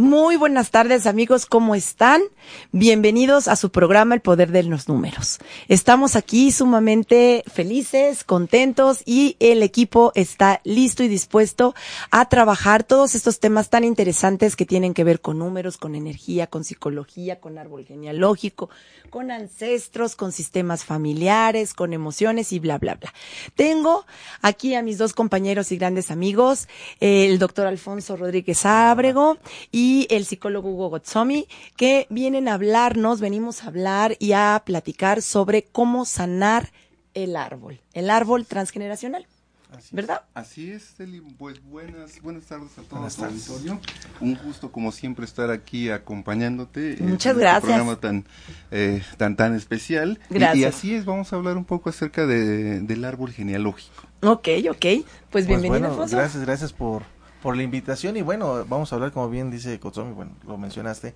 Muy buenas tardes amigos, ¿cómo están? Bienvenidos a su programa El Poder de los Números. Estamos aquí sumamente felices, contentos y el equipo está listo y dispuesto a trabajar todos estos temas tan interesantes que tienen que ver con números, con energía, con psicología, con árbol genealógico, con ancestros, con sistemas familiares, con emociones y bla, bla, bla. Tengo aquí a mis dos compañeros y grandes amigos, el doctor Alfonso Rodríguez Ábrego y el psicólogo Hugo Gotsomi, que vienen a hablarnos, venimos a hablar y a platicar sobre cómo sanar el árbol, el árbol transgeneracional. Así ¿Verdad? Es, así es, Eli. Pues buenas, buenas tardes a todos auditorio. Un gusto, como siempre, estar aquí acompañándote. Muchas en gracias. Este programa tan, eh, tan, tan especial. Gracias. Y, y, así es, vamos a hablar un poco acerca de, del árbol genealógico. Ok, ok. Pues, pues bienvenido, bueno, Alfonso. Gracias, gracias por, por la invitación y bueno, vamos a hablar, como bien dice Kotsomi, bueno, lo mencionaste,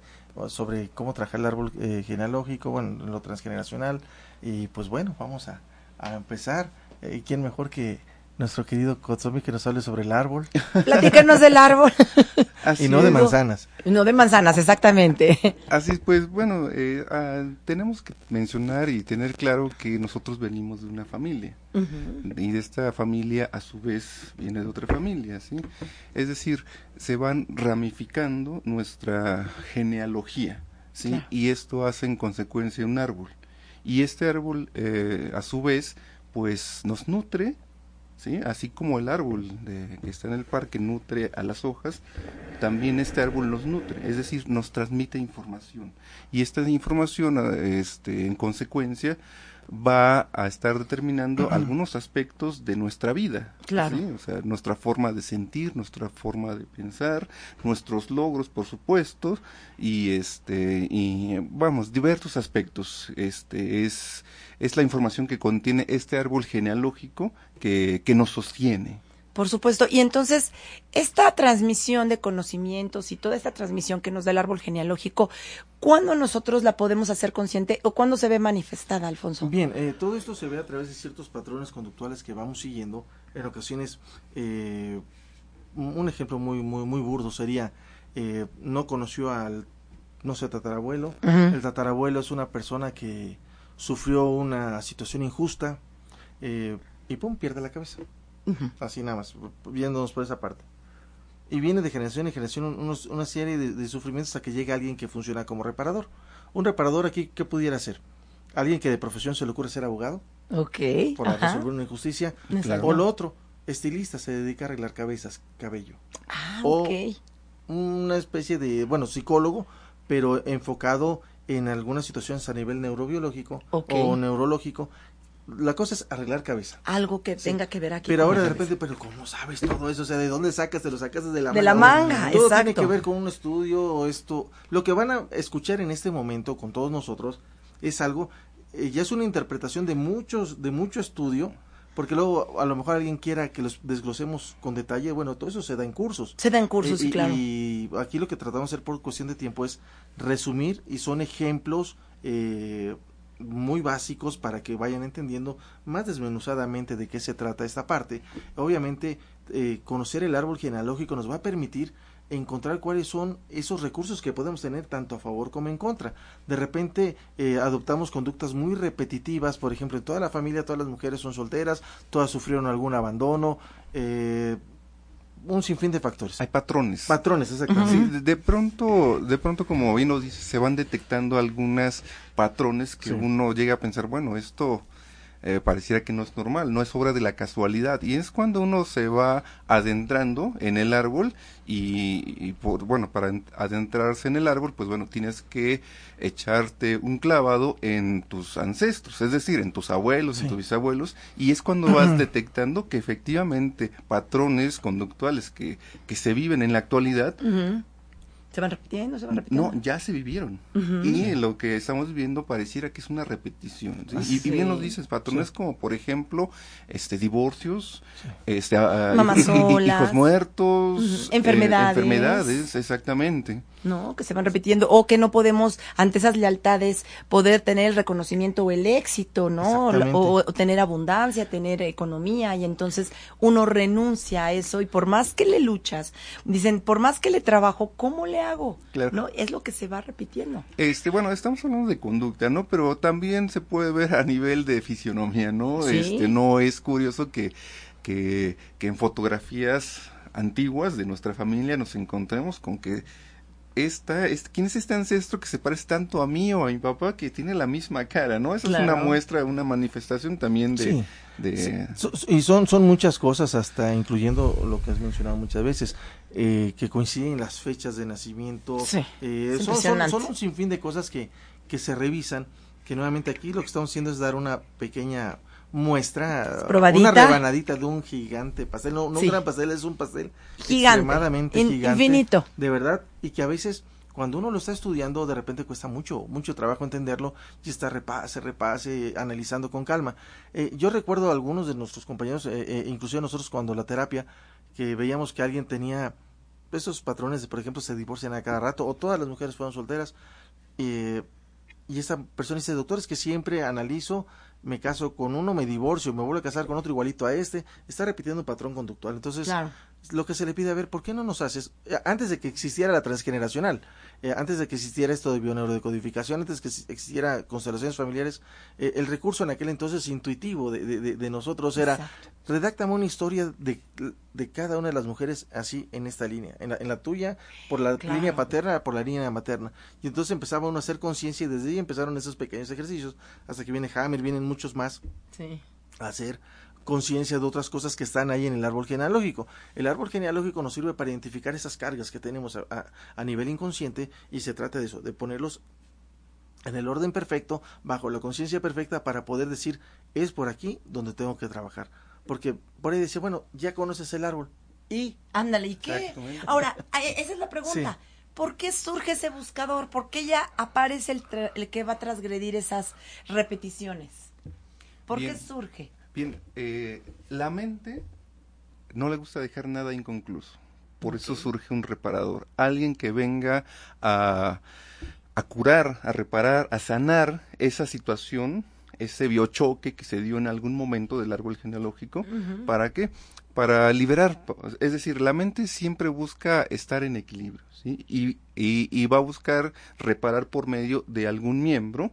sobre cómo trabajar el árbol eh, genealógico, bueno, lo transgeneracional y pues bueno, vamos a, a empezar. ¿Y quién mejor que nuestro querido Kotsomi que nos hable sobre el árbol? Platícanos del árbol. y no de manzanas. No de manzanas, exactamente. Así pues, bueno, eh, ah, tenemos que mencionar y tener claro que nosotros venimos de una familia. Uh -huh. Y de esta familia, a su vez, viene de otra familia, ¿sí? Es decir, se van ramificando nuestra genealogía, ¿sí? Claro. Y esto hace en consecuencia un árbol. Y este árbol, eh, a su vez, pues nos nutre ¿Sí? así como el árbol de, que está en el parque nutre a las hojas, también este árbol nos nutre, es decir, nos transmite información. Y esta información, este, en consecuencia, va a estar determinando algunos aspectos de nuestra vida. Claro. ¿sí? O sea, nuestra forma de sentir, nuestra forma de pensar, nuestros logros, por supuesto, y este, y vamos, diversos aspectos. Este es, es la información que contiene este árbol genealógico que, que nos sostiene. Por supuesto. Y entonces, esta transmisión de conocimientos y toda esta transmisión que nos da el árbol genealógico, ¿cuándo nosotros la podemos hacer consciente o cuándo se ve manifestada, Alfonso? Bien, eh, todo esto se ve a través de ciertos patrones conductuales que vamos siguiendo. En ocasiones, eh, un ejemplo muy, muy, muy burdo sería, eh, no conoció al, no sé, tatarabuelo. Uh -huh. El tatarabuelo es una persona que sufrió una situación injusta y pum, pierde la cabeza. Uh -huh. Así nada más, viéndonos por esa parte. Y viene de generación en generación unos, una serie de, de, sufrimientos hasta que llega alguien que funciona como reparador. Un reparador aquí, ¿qué pudiera ser? Alguien que de profesión se le ocurre ser abogado. Ok. Por Ajá. resolver una injusticia. Exacto. O lo otro, estilista, se dedica a arreglar cabezas, cabello. Ah, o ok. una especie de, bueno, psicólogo, pero enfocado en algunas situaciones a nivel neurobiológico okay. o neurológico la cosa es arreglar cabeza. Algo que sí. tenga que ver aquí. Pero ahora de repente, pero ¿cómo sabes todo eso? O sea, ¿de dónde sacas? ¿Te lo sacas de la de manga? la manga, todo exacto. tiene que ver con un estudio o esto. Lo que van a escuchar en este momento con todos nosotros es algo, eh, ya es una interpretación de muchos, de mucho estudio, porque luego a lo mejor alguien quiera que los desglosemos con detalle, bueno, todo eso se da en cursos. Se da en cursos, sí, y, claro. Y aquí lo que tratamos de hacer por cuestión de tiempo es resumir y son ejemplos eh, muy básicos para que vayan entendiendo más desmenuzadamente de qué se trata esta parte. Obviamente, eh, conocer el árbol genealógico nos va a permitir encontrar cuáles son esos recursos que podemos tener tanto a favor como en contra. De repente eh, adoptamos conductas muy repetitivas, por ejemplo, en toda la familia todas las mujeres son solteras, todas sufrieron algún abandono, eh, un sinfín de factores. Hay patrones. Patrones, exactamente. Sí, de, de pronto, de pronto como bien nos dice, se van detectando algunas patrones que Sí. uno llega a pensar, bueno, esto eh, pareciera que no es normal, no es obra de la casualidad. Y es cuando uno se va adentrando en el árbol y, por, bueno, para adentrarse en el árbol, pues bueno, tienes que echarte un clavado en tus ancestros, es decir, en tus abuelos, en tus bisabuelos, y es cuando vas detectando que efectivamente patrones conductuales que, que se viven en la actualidad ¿Se van repitiendo? ¿Se van repitiendo? No, ya se vivieron. Y lo que estamos viendo pareciera que es una repetición. Y, bien nos dices, patrones como, por ejemplo, este divorcios, este, ah, hijos muertos, eh, enfermedades. enfermedades, exactamente. ¿No? Que se van repitiendo o que no podemos, ante esas lealtades, poder tener el reconocimiento o el éxito, ¿no? O, tener abundancia, tener economía y entonces uno renuncia a eso y por más que le luchas, dicen, por más que le trabajo, ¿cómo le hago? ¿No? Es lo que se va repitiendo. Este, bueno, estamos hablando de conducta, ¿no? Pero también se puede ver a nivel de fisionomía, ¿no? Este, no es curioso que, que, que en fotografías antiguas de nuestra familia nos encontremos con que esta, ¿quién es este ancestro que se parece tanto a mí o a mi papá que tiene la misma cara, ¿no? Esa es una muestra, una manifestación también de... y son, son muchas cosas, hasta incluyendo lo que has mencionado muchas veces, eh, que coinciden las fechas de nacimiento. Eh, son, son, un sinfín de cosas que, que se revisan, que nuevamente aquí lo que estamos haciendo es dar una pequeña muestra una rebanadita de un gigante pastel, no, no un gran pastel, es un pastel gigante, extremadamente gigante, infinito. de verdad, y que a veces cuando uno lo está estudiando de repente cuesta mucho, mucho trabajo entenderlo y está repase, repase, analizando con calma. Eh, yo recuerdo a algunos de nuestros compañeros, eh, eh, inclusive nosotros cuando la terapia, que veíamos que alguien tenía esos patrones de, por ejemplo, se divorcian a cada rato, o todas las mujeres fueron solteras, y esa persona dice, doctor, es que siempre analizo me caso con uno, me divorcio, me vuelvo a casar con otro igualito a este, está repitiendo un patrón conductual. Entonces, lo que se le pide a ver, ¿por qué no nos haces? Eh, antes de que existiera la transgeneracional, eh, antes de que existiera esto de bioneurodecodificación, antes de que existiera constelaciones familiares, eh, el recurso en aquel entonces intuitivo de, de, de nosotros era, redáctame una historia de, de, cada una de las mujeres así en esta línea, en la, en la tuya, por la línea paterna, por la línea materna. Y entonces empezaba uno a hacer conciencia y desde ahí empezaron esos pequeños ejercicios, hasta que viene Hammer, vienen muchos más a hacer conciencia de otras cosas que están ahí en el árbol genealógico. El árbol genealógico nos sirve para identificar esas cargas que tenemos a, nivel inconsciente y se trata de eso, de ponerlos en el orden perfecto, bajo la conciencia perfecta para poder decir, es por aquí donde tengo que trabajar. Porque por ahí dice, bueno, ya conoces el árbol. Y... Ándale, ¿y qué? Ahora, esa es la pregunta. ¿Por qué surge ese buscador? ¿Por qué ya aparece el, el que va a transgredir esas repeticiones? ¿Por qué surge? Bien, eh, la mente no le gusta dejar nada inconcluso. Por eso surge un reparador. Alguien que venga a, a curar, a reparar, a sanar esa situación, ese biochoque que se dio en algún momento del árbol genealógico. ¿Para qué? Para liberar. Es decir, la mente siempre busca estar en equilibrio. ¿sí? Y, y, va a buscar reparar por medio de algún miembro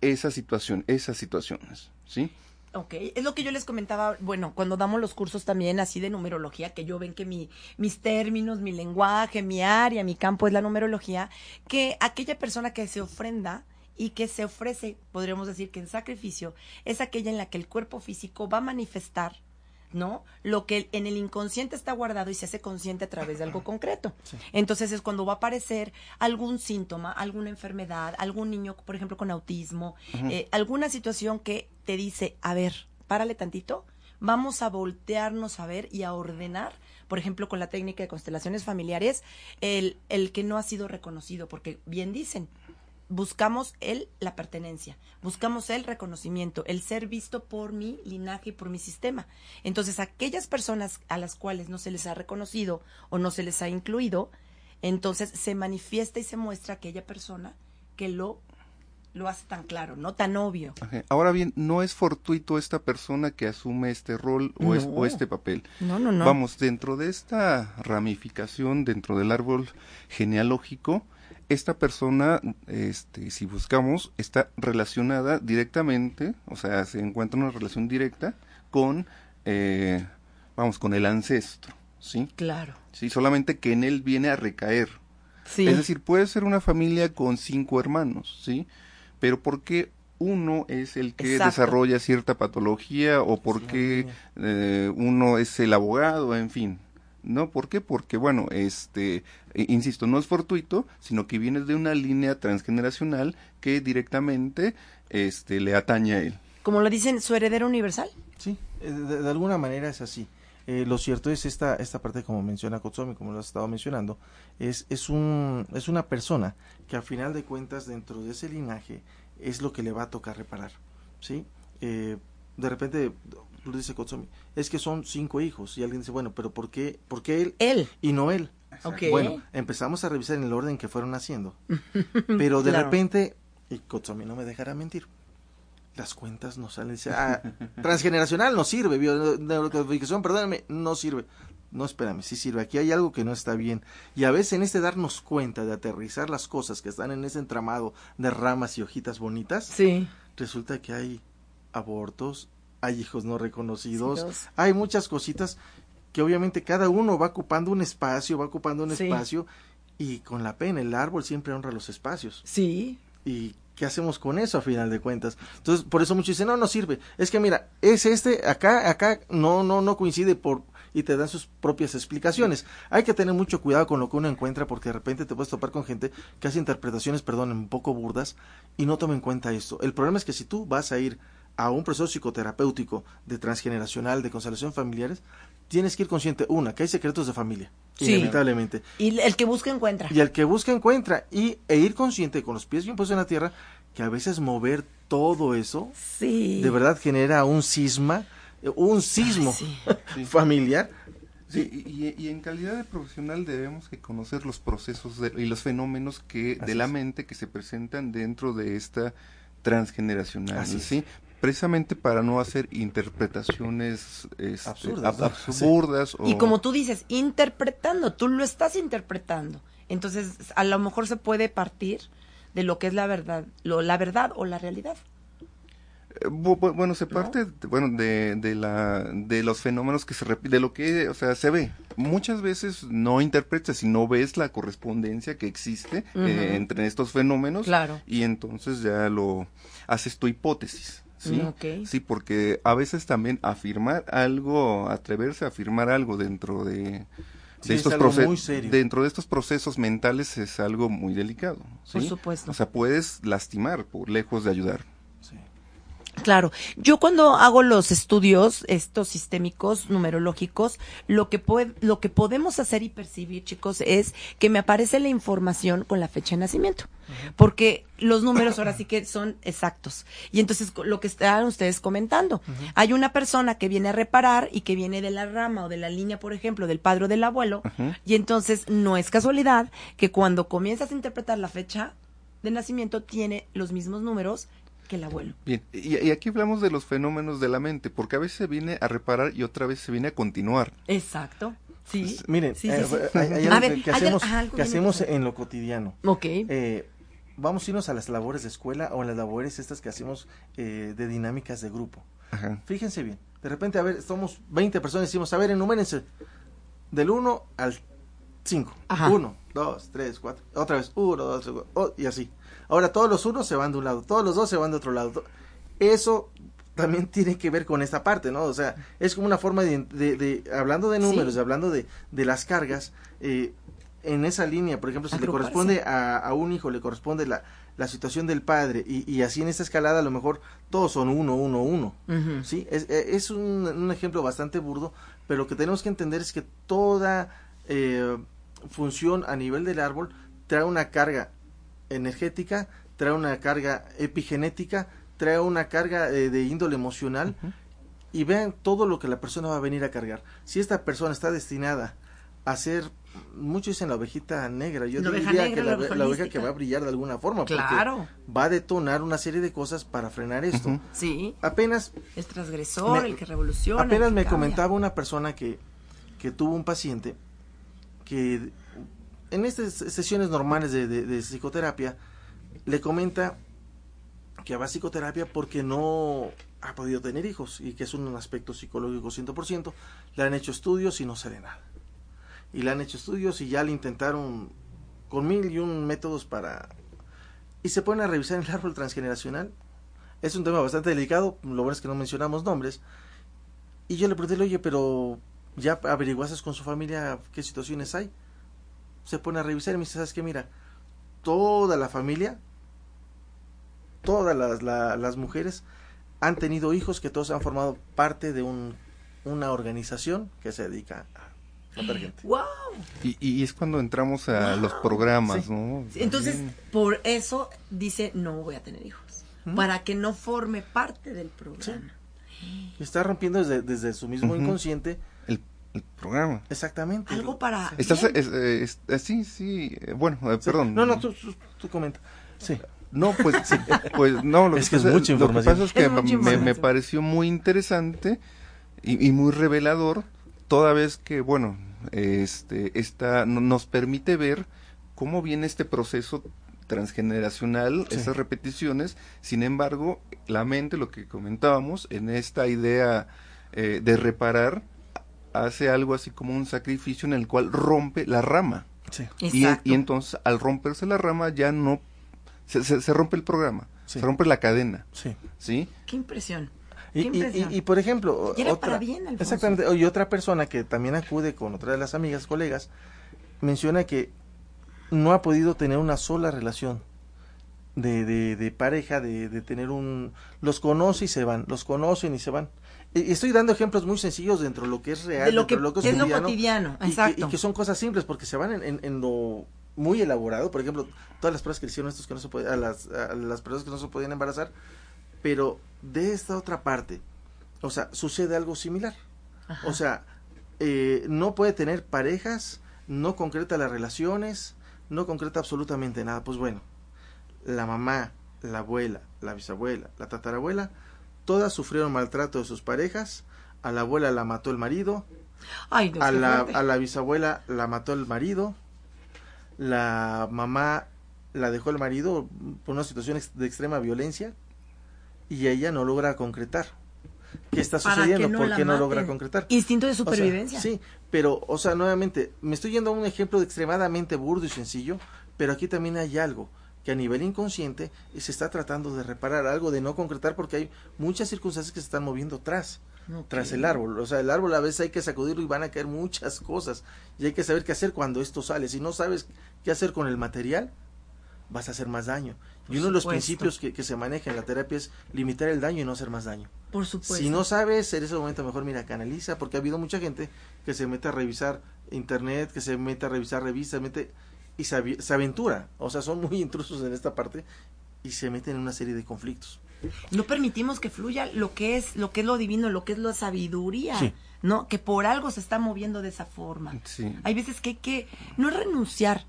esa situación, esas situaciones. ¿sí? Ok, es lo que yo les comentaba, bueno, cuando damos los cursos también así de numerología, que yo ven que mi, mis términos, mi lenguaje, mi área, mi campo es la numerología, que aquella persona que se ofrenda y que se ofrece, podríamos decir que en sacrificio, es aquella en la que el cuerpo físico va a manifestar ¿no? Lo que en el inconsciente está guardado y se hace consciente a través de algo concreto. Entonces es cuando va a aparecer algún síntoma, alguna enfermedad, algún niño, por ejemplo, con autismo, eh, alguna situación que te dice, a ver, párale tantito, vamos a voltearnos a ver y a ordenar, por ejemplo, con la técnica de constelaciones familiares, el, el que no ha sido reconocido, porque bien dicen, buscamos el la pertenencia, buscamos el reconocimiento, el ser visto por mi linaje y por mi sistema. Entonces, aquellas personas a las cuales no se les ha reconocido o no se les ha incluido, entonces se manifiesta y se muestra aquella persona que lo lo hace tan claro, no tan obvio. Ahora bien, no es fortuito esta persona que asume este rol o, o este papel. No, no, no. Vamos, dentro de esta ramificación, dentro del árbol genealógico, esta persona, este, si buscamos, está relacionada directamente, o sea, se encuentra una relación directa con, eh, vamos, con el ancestro, ¿sí? Claro. Sí, solamente que en él viene a recaer. Sí. Es decir, puede ser una familia con cinco hermanos, ¿sí? Pero ¿por qué uno es el que desarrolla cierta patología o por qué eh, uno es el abogado, en fin. ¿No? ¿Por qué? Porque, bueno, este, insisto, no es fortuito, sino que viene de una línea transgeneracional que directamente este, le atañe a él. Como lo dicen, su heredero universal. Sí, eh, de, alguna manera es así. Eh, lo cierto es esta, esta parte, como menciona Kotsomi, como lo has estado mencionando, es, es, un, es una persona que a final de cuentas dentro de ese linaje es lo que le va a tocar reparar. ¿sí? Eh, de repente, lo dice Kotsomi, es que son cinco hijos y alguien dice, bueno, pero ¿por qué, por qué él? Él. Y no él. Bueno, empezamos a revisar en el orden que fueron haciendo. pero de repente, y Kotsomi no me dejará mentir, las cuentas no salen. Ah, transgeneracional no sirve, neurocodificación, perdóname, no sirve. No, espérame, sí sirve. Aquí hay algo que no está bien. Y a veces en este darnos cuenta de aterrizar las cosas que están en ese entramado de ramas y hojitas bonitas, sí. resulta que hay abortos, hay hijos no reconocidos, hay muchas cositas que obviamente cada uno va ocupando un espacio, va ocupando un espacio y con la pena el árbol siempre honra los espacios. Sí. Y ¿qué hacemos con eso a final de cuentas? Entonces, por eso muchos dicen, no, no sirve. Es que mira, es este, acá, acá no, no, no coincide por, y te dan sus propias explicaciones. Hay que tener mucho cuidado con lo que uno encuentra porque de repente te puedes topar con gente que hace interpretaciones, perdón, un poco burdas y no toma en cuenta esto. El problema es que si tú vas a ir a un proceso psicoterapéutico de transgeneracional, de constelación familiares, tienes que ir consciente, una, que hay secretos de familia, inevitablemente. Y el que busca encuentra. Y el que busca encuentra. Y, e ir consciente con los pies bien puestos en la tierra, que a veces mover todo eso, sí. de verdad genera un cisma, un sismo familiar. Sí, y, en calidad de profesional debemos que conocer los procesos y los fenómenos que de la mente que se presentan dentro de esta transgeneracional, ¿sí? Precisamente para no hacer interpretaciones este, absurdas, y como tú dices interpretando tú lo estás interpretando. Entonces a lo mejor se puede partir de lo que es la verdad lo, la verdad o la realidad. Eh, bueno se parte bueno de, de la de los fenómenos que se repiten de lo que o sea se ve. Muchas veces no interpretas sino ves la correspondencia que existe eh, entre estos fenómenos claro. y entonces ya lo haces tu hipótesis ¿sí? Sí, porque a veces también afirmar algo, atreverse a afirmar algo dentro de, estos procesos dentro de estos procesos mentales es algo muy delicado. Por supuesto. O sea, puedes lastimar por lejos de ayudar. Claro, yo cuando hago los estudios, estos sistémicos, numerológicos, lo que, lo que podemos hacer y percibir, chicos, es que me aparece la información con la fecha de nacimiento, porque los números ahora sí que son exactos. Y entonces, lo que están ustedes comentando, hay una persona que viene a reparar y que viene de la rama o de la línea, por ejemplo, del padre o del abuelo, y entonces no es casualidad que cuando comienzas a interpretar la fecha de nacimiento tiene los mismos números que el abuelo. Bien, y, aquí hablamos de los fenómenos de la mente, porque a veces se viene a reparar y otra vez se viene a continuar. Exacto. Sí. Pues, miren, hay, algo que, hacemos, que hacemos en lo cotidiano. Ok. Eh, vamos a irnos a las labores de escuela o a las labores estas que hacemos eh, de dinámicas de grupo. Ajá. Fíjense bien, de repente, a ver, somos 20 personas y decimos, a ver, enumérense del 1 al 5. 1, 2, 3, 4, otra vez, 1, 2, 3, 4, y así. Ahora todos los unos se van de un lado, todos los dos se van de otro lado. Eso también tiene que ver con esta parte, ¿no? O sea, es como una forma de, de, hablando de números, hablando de, de las cargas, eh, en esa línea, por ejemplo, si le corresponde a, a, un hijo, le corresponde la, la situación del padre, y, y, así en esta escalada a lo mejor todos son uno, uno, uno, ¿sí? Es, e, es un, un, ejemplo bastante burdo, pero lo que tenemos que entender es que toda eh, función a nivel del árbol trae una carga energética, trae una carga epigenética, trae una carga eh, de índole emocional y vean todo lo que la persona va a venir a cargar. Si esta persona está destinada a ser, muchos dicen la ovejita negra, yo diría que la, oveja que va a brillar de alguna forma, claro. va a detonar una serie de cosas para frenar esto. Sí. Apenas... El transgresor, el que revoluciona. Apenas me comentaba una persona que, que tuvo un paciente que en estas sesiones normales de, psicoterapia, le comenta que va a psicoterapia porque no ha podido tener hijos y que es un aspecto psicológico 100%. Le han hecho estudios y no sale nada. Y le han hecho estudios y ya le intentaron con mil y un métodos para... Y se ponen a revisar el árbol transgeneracional es un tema bastante delicado, lo bueno es que no mencionamos nombres. Y yo le pregunté, oye, pero ¿ya averiguaste con su familia qué situaciones hay? Se pone a revisar y me dice, ¿sabes qué? Mira, toda la familia, todas las, las mujeres han tenido hijos que todos han formado parte de un, una organización que se dedica a matar gente. ¡Wow! Y, y es cuando entramos a los programas, ¿no? Entonces, por eso dice, no voy a tener hijos. Para que no forme parte del programa. Está rompiendo desde, desde su mismo inconsciente el, programa. Exactamente. Algo para... Estás, es, es, es, sí, sí, bueno, eh, perdón. No, no, tú, tú, tú comenta. Sí. No, pues, sí, pues no, lo es que, pasa, es mucha lo que información. pasa es que Es me, me, pareció muy interesante y, y, muy revelador, toda vez que, bueno, este, esta, nos permite ver cómo viene este proceso transgeneracional, sí. esas repeticiones, sin embargo, la mente, lo que comentábamos, en esta idea eh, de reparar, hace algo así como un sacrificio en el cual rompe la rama. Sí. Y, y, entonces, al romperse la rama, ya no se, se, se rompe el programa, sí. se rompe la cadena. Sí. ¿Sí? Qué impresión. Y, y, y, por ejemplo, y era otra, para bien, Alfonso. exactamente, y otra persona que también acude con otra de las amigas, colegas, menciona que no ha podido tener una sola relación de, de, de pareja, de, de, tener un... Los conoce y se van, los conocen y se van. Y estoy dando ejemplos muy sencillos dentro de lo que es real, de lo que, de lo que es, es lo cotidiano, y exacto. Que, y que son cosas simples, porque se van en, en, en lo muy elaborado, por ejemplo, todas las pruebas que hicieron estos que no se podían, a las, a las personas que no se podían embarazar, pero de esta otra parte, o sea, sucede algo similar. Ajá. O sea, eh, no puede tener parejas, no concreta las relaciones, no concreta absolutamente nada. Pues bueno, la mamá, la abuela, la bisabuela, la tatarabuela, todas sufrieron maltrato de sus parejas. A la abuela la mató el marido. Ay, Dios a, la, a la bisabuela la mató el marido. La mamá la dejó el marido por una situación de extrema violencia y ella no logra concretar. ¿Qué está sucediendo? no ¿Por qué no maten? logra concretar? Instinto de supervivencia. O sea, sí, pero, o sea, nuevamente, me estoy yendo a un ejemplo extremadamente burdo y sencillo, pero aquí también hay algo que a nivel inconsciente se está tratando de reparar, algo de no concretar, porque hay muchas circunstancias que se están moviendo tras, okay. tras el árbol. O sea, el árbol a veces hay que sacudirlo y van a caer muchas cosas, y hay que saber qué hacer cuando esto sale. Si no sabes qué hacer con el material, vas a hacer más daño. Por y uno de los principios que, que, se maneja en la terapia es limitar el daño y no hacer más daño. Por supuesto. Si no sabes, en ese momento mejor mira, canaliza, porque ha habido mucha gente que se mete a revisar internet, que se mete a revisar revistas, mete y se, se aventura. O sea, son muy intrusos en esta parte y se meten en una serie de conflictos. No permitimos que fluya lo que es lo que es lo divino, lo que es la sabiduría. Sí. ¿No? Que por algo se está moviendo de esa forma. Sí. Hay veces que hay que no renunciar,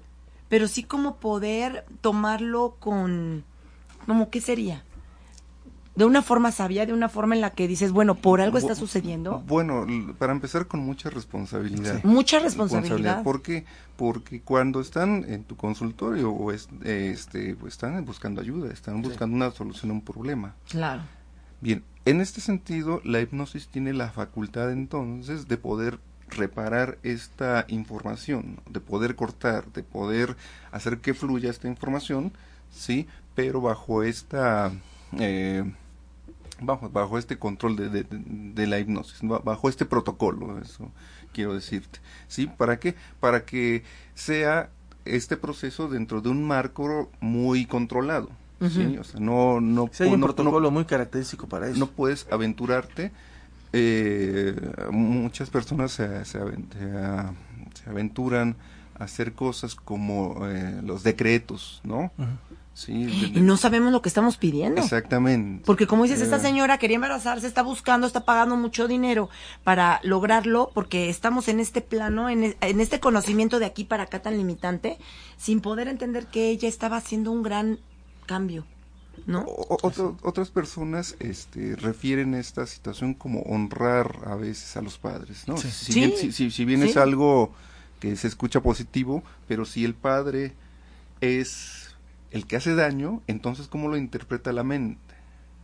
pero sí como poder tomarlo con, como qué sería, de una forma sabia, de una forma en la que dices, bueno, por algo está sucediendo. Bueno, para empezar con mucha responsabilidad. Sí. Mucha responsabilidad. ¿Por qué? Porque cuando están en tu consultorio o es, este, pues están buscando ayuda, están buscando sí. una solución a un problema. Claro. Bien, en este sentido, la hipnosis tiene la facultad entonces de poder reparar esta información, de poder cortar, de poder hacer que fluya esta información, sí, pero bajo esta eh, bajo bajo este control de, de, de, la hipnosis, bajo este protocolo, eso quiero decirte, sí, para qué, para que sea este proceso dentro de un marco muy controlado. Uh -huh. ¿sí? O sea, no, no, sí, hay un no, protocolo no, muy característico para eso. No puedes aventurarte eh, muchas personas se, se, se, aventuran a hacer cosas como eh, los decretos, ¿no? Uh -huh. Sí, de, no sabemos lo que estamos pidiendo. Exactamente. Porque como dices, eh, esta señora quería embarazarse, está buscando, está pagando mucho dinero para lograrlo, porque estamos en este plano, en, en este conocimiento de aquí para acá tan limitante, sin poder entender que ella estaba haciendo un gran cambio. ¿No? O, otro, otras personas este, refieren esta situación como honrar a veces a los padres, ¿no? Sí. Si, bien, si, si, si bien Sí. es algo que se escucha positivo, pero si el padre es el que hace daño, entonces ¿cómo lo interpreta la mente?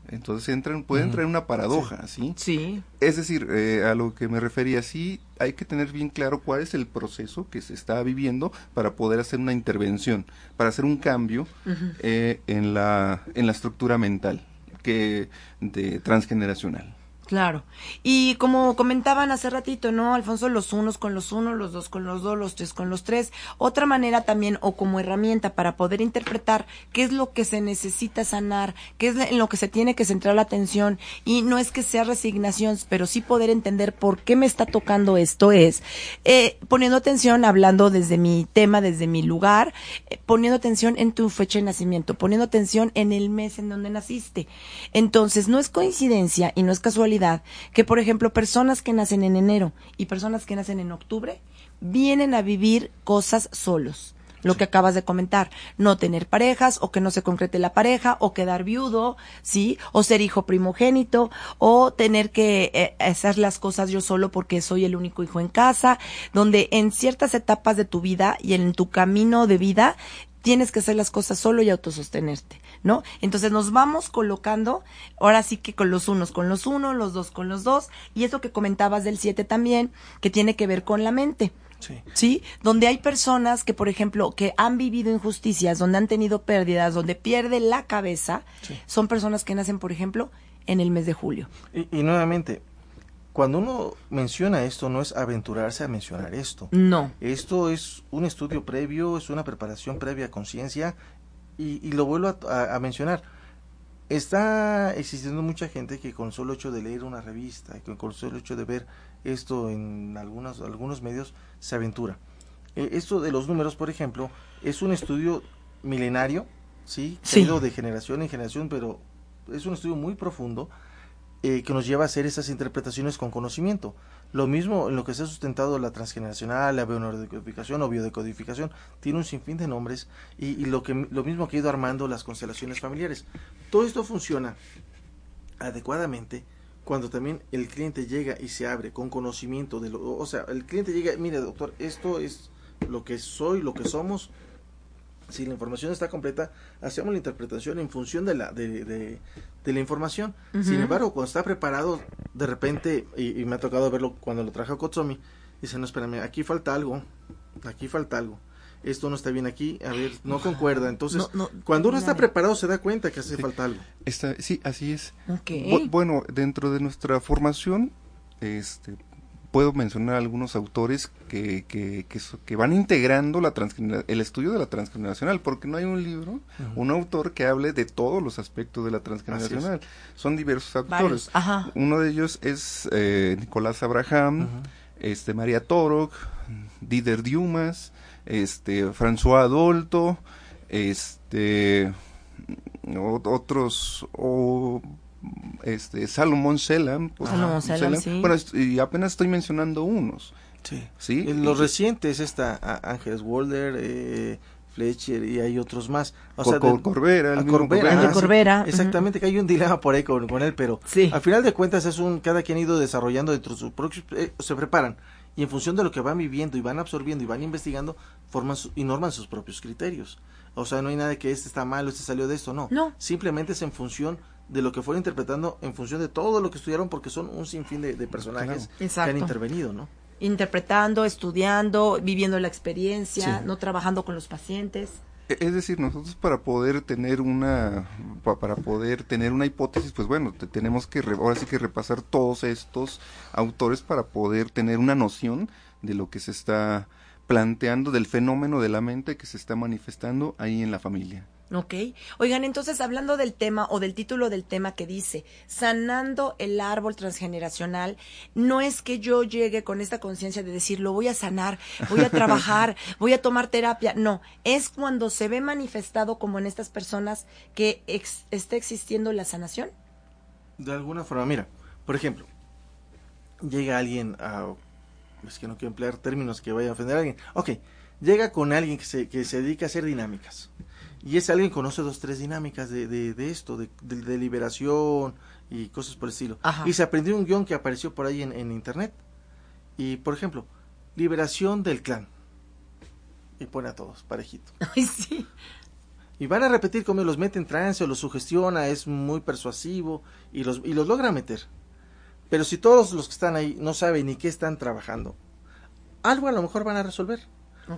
Entonces entran, puede entrar en una paradoja, ¿sí? Sí. Es decir, eh, a lo que me refería, sí hay que tener bien claro cuál es el proceso que se está viviendo para poder hacer una intervención, para hacer un cambio eh, en, la, en la estructura mental. que de transgeneracional. Claro. Y como comentaban hace ratito, ¿no, Alfonso? Los unos con los unos, los dos con los dos, los tres con los tres. Otra manera también, o como herramienta para poder interpretar qué es lo que se necesita sanar, qué es en lo que se tiene que centrar la atención. Y no es que sea resignación, pero sí poder entender por qué me está tocando esto es, eh, poniendo atención, hablando desde mi tema, desde mi lugar, eh, poniendo atención en tu fecha de nacimiento, poniendo atención en el mes en donde naciste. Entonces, no es coincidencia y no es casualidad que, por ejemplo, personas que nacen en enero y personas que nacen en octubre vienen a vivir cosas solos. Lo que acabas de comentar, no tener parejas o que no se concrete la pareja o quedar viudo, ¿sí? O ser hijo primogénito o tener que eh, hacer las cosas yo solo porque soy el único hijo en casa, donde en ciertas etapas de tu vida y en tu camino de vida tienes que hacer las cosas solo y autosostenerte, ¿no? Entonces nos vamos colocando, ahora sí que con los unos con los unos, los dos con los dos, y eso que comentabas del siete también, que tiene que ver con la mente. Sí. sí. Donde hay personas que, por ejemplo, que han vivido injusticias, donde han tenido pérdidas, donde pierde la cabeza, son personas que nacen, por ejemplo, en el mes de julio. y nuevamente, cuando uno menciona esto, no es aventurarse a mencionar esto. No. Esto es un estudio previo, es una preparación previa a conciencia y, lo vuelvo a, mencionar. Está existiendo mucha gente que con solo hecho de leer una revista, que con solo hecho de ver esto en algunos, algunos medios, se aventura. E, esto de los números, por ejemplo, es un estudio milenario, ¿sí? sí. de generación en generación, pero es un estudio muy profundo eh, que nos lleva a hacer esas interpretaciones con conocimiento. Lo mismo en lo que se ha sustentado la transgeneracional, la bionodecodificación o biodecodificación, tiene un sinfín de nombres y, lo, que, lo mismo que ha ido armando las constelaciones familiares. Todo esto funciona adecuadamente cuando también el cliente llega y se abre con conocimiento de lo, o sea, el cliente llega, mire doctor, esto es lo que soy, lo que somos, si la información está completa, hacemos la interpretación en función de la, de, de, la información. Sin embargo, cuando está preparado, de repente, y, me ha tocado verlo cuando lo trajo Kotsomi, dice, no, espérame, aquí falta algo, aquí falta algo. Esto no está bien aquí, a ver, no concuerda. Entonces, cuando uno está preparado se da cuenta que hace falta algo. Está, sí, así es. bueno, dentro de nuestra formación, este, puedo mencionar algunos autores que, que, que, van integrando la el estudio de la transgeneracional, porque no hay un libro, un autor que hable de todos los aspectos de la transgeneracional. Son diversos autores. Uno de ellos es eh, Nicolás Abraham, este María Torok, Dider Diumas, este François Adolto, este otros o este Salomón Selam, pues, Salomón sí. Bueno, y apenas estoy mencionando unos. Sí. ¿sí? Los recientes está Ángeles Walder, eh, Fletcher y hay otros más. O sea, Corbera, el Corbera, Corbera. Exactamente, que hay un dilema por ahí con, él, pero al final de cuentas es un, cada quien ha ido desarrollando dentro de su propio, eh, se preparan y en función de lo que van viviendo y van absorbiendo y van investigando, forman y norman sus propios criterios. O sea, no hay nada de que este está mal o este salió de esto, no. No. Simplemente es en función de lo que fueron interpretando en función de todo lo que estudiaron porque son un sinfín de, personajes que han intervenido, ¿no? Interpretando, estudiando, viviendo la experiencia, no trabajando con los pacientes. E, es decir, nosotros para poder tener una para poder tener una hipótesis, pues bueno, tenemos que ahora sí que repasar todos estos autores para poder tener una noción de lo que se está planteando del fenómeno de la mente que se está manifestando ahí en la familia. Ok. Oigan, entonces hablando del tema o del título del tema que dice, sanando el árbol transgeneracional, no es que yo llegue con esta conciencia de decir, lo voy a sanar, voy a trabajar, voy a tomar terapia. No, es cuando se ve manifestado como en estas personas que está existiendo la sanación. De alguna forma, mira, por ejemplo, llega alguien a... Es que no quiero emplear términos que vaya a ofender a alguien. Ok, llega con alguien que se, que se dedica a hacer dinámicas y ese alguien conoce dos, tres dinámicas de, de, esto, de, de, liberación y cosas por el estilo. Y se aprendió un guion que apareció por ahí en, en, internet. Y, por ejemplo, liberación del clan. Y pone a todos, parejito. Ay, sí. Y van a repetir cómo los mete en trance o los sugestiona, es muy persuasivo y los, y los logra meter. Pero si todos los que están ahí no saben ni qué están trabajando, algo a lo mejor van a resolver.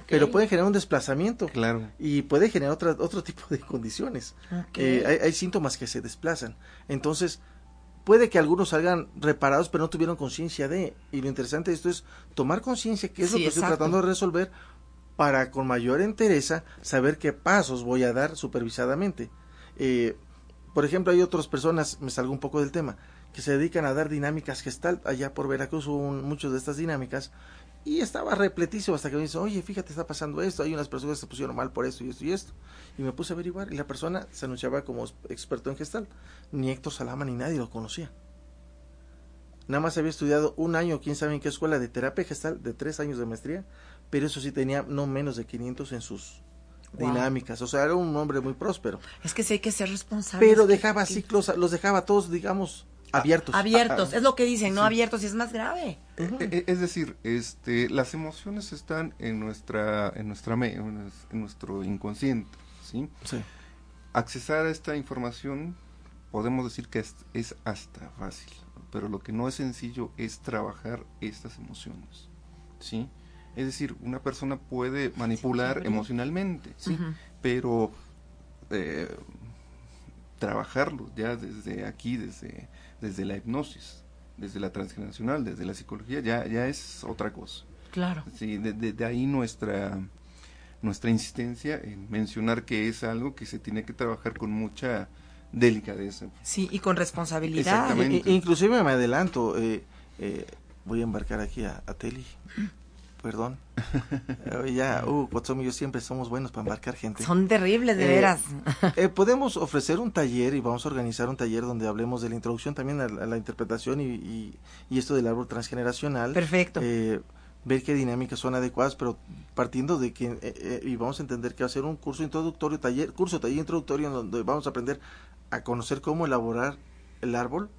Pero puede generar un desplazamiento. Claro. Y puede generar otra, otro tipo de condiciones. Eh, hay, hay, síntomas que se desplazan. Entonces, puede que algunos salgan reparados, pero no tuvieron conciencia de. Y lo interesante de esto es tomar conciencia, que es lo que estoy tratando de resolver, para con mayor entereza saber qué pasos voy a dar supervisadamente. Eh, por ejemplo, hay otras personas, me salgo un poco del tema, que se dedican a dar dinámicas gestal. Allá por Veracruz hubo muchas de estas dinámicas y estaba repletísimo hasta que me dice, oye, fíjate, está pasando esto, hay unas personas que se pusieron mal por esto y esto y esto. Y me puse a averiguar y la persona se anunciaba como experto en gestal. Ni Héctor Salama ni nadie lo conocía. Nada más había estudiado un año, quién sabe en qué escuela de terapia gestal, de tres años de maestría, pero eso sí tenía no menos de 500 en sus dinámicas. O sea, era un hombre muy próspero. Es que sí hay que ser responsable. Pero dejaba ciclos, los dejaba todos, digamos, abiertos. Abiertos, es lo que dicen, no abiertos y es más grave. E, e, es decir, este, las emociones están en nuestra, en nuestra, en nuestro inconsciente, ¿sí? Sí. Accesar a esta información, podemos decir que es, hasta fácil, pero lo que no es sencillo es trabajar estas emociones, ¿sí? Es decir, una persona puede manipular emocionalmente, ¿sí? Pero eh, trabajarlo ya desde aquí, desde desde la hipnosis, desde la transgeneracional, desde la psicología, ya, ya es otra cosa. Claro. Sí, de, ahí nuestra, nuestra insistencia en mencionar que es algo que se tiene que trabajar con mucha delicadeza. Sí, y con responsabilidad. inclusive me adelanto, eh, eh, voy a embarcar aquí a, a Teli perdón. ya, uh, Potsomi y yo siempre somos buenos para embarcar gente. Son terribles, de eh, veras. eh, podemos ofrecer un taller y vamos a organizar un taller donde hablemos de la introducción también a la, interpretación y, y, esto del árbol transgeneracional. Perfecto. Eh, ver qué dinámicas son adecuadas, pero partiendo de que, eh, y vamos a entender que va a ser un curso introductorio, taller, curso, taller introductorio, en donde vamos a aprender a conocer cómo elaborar el árbol,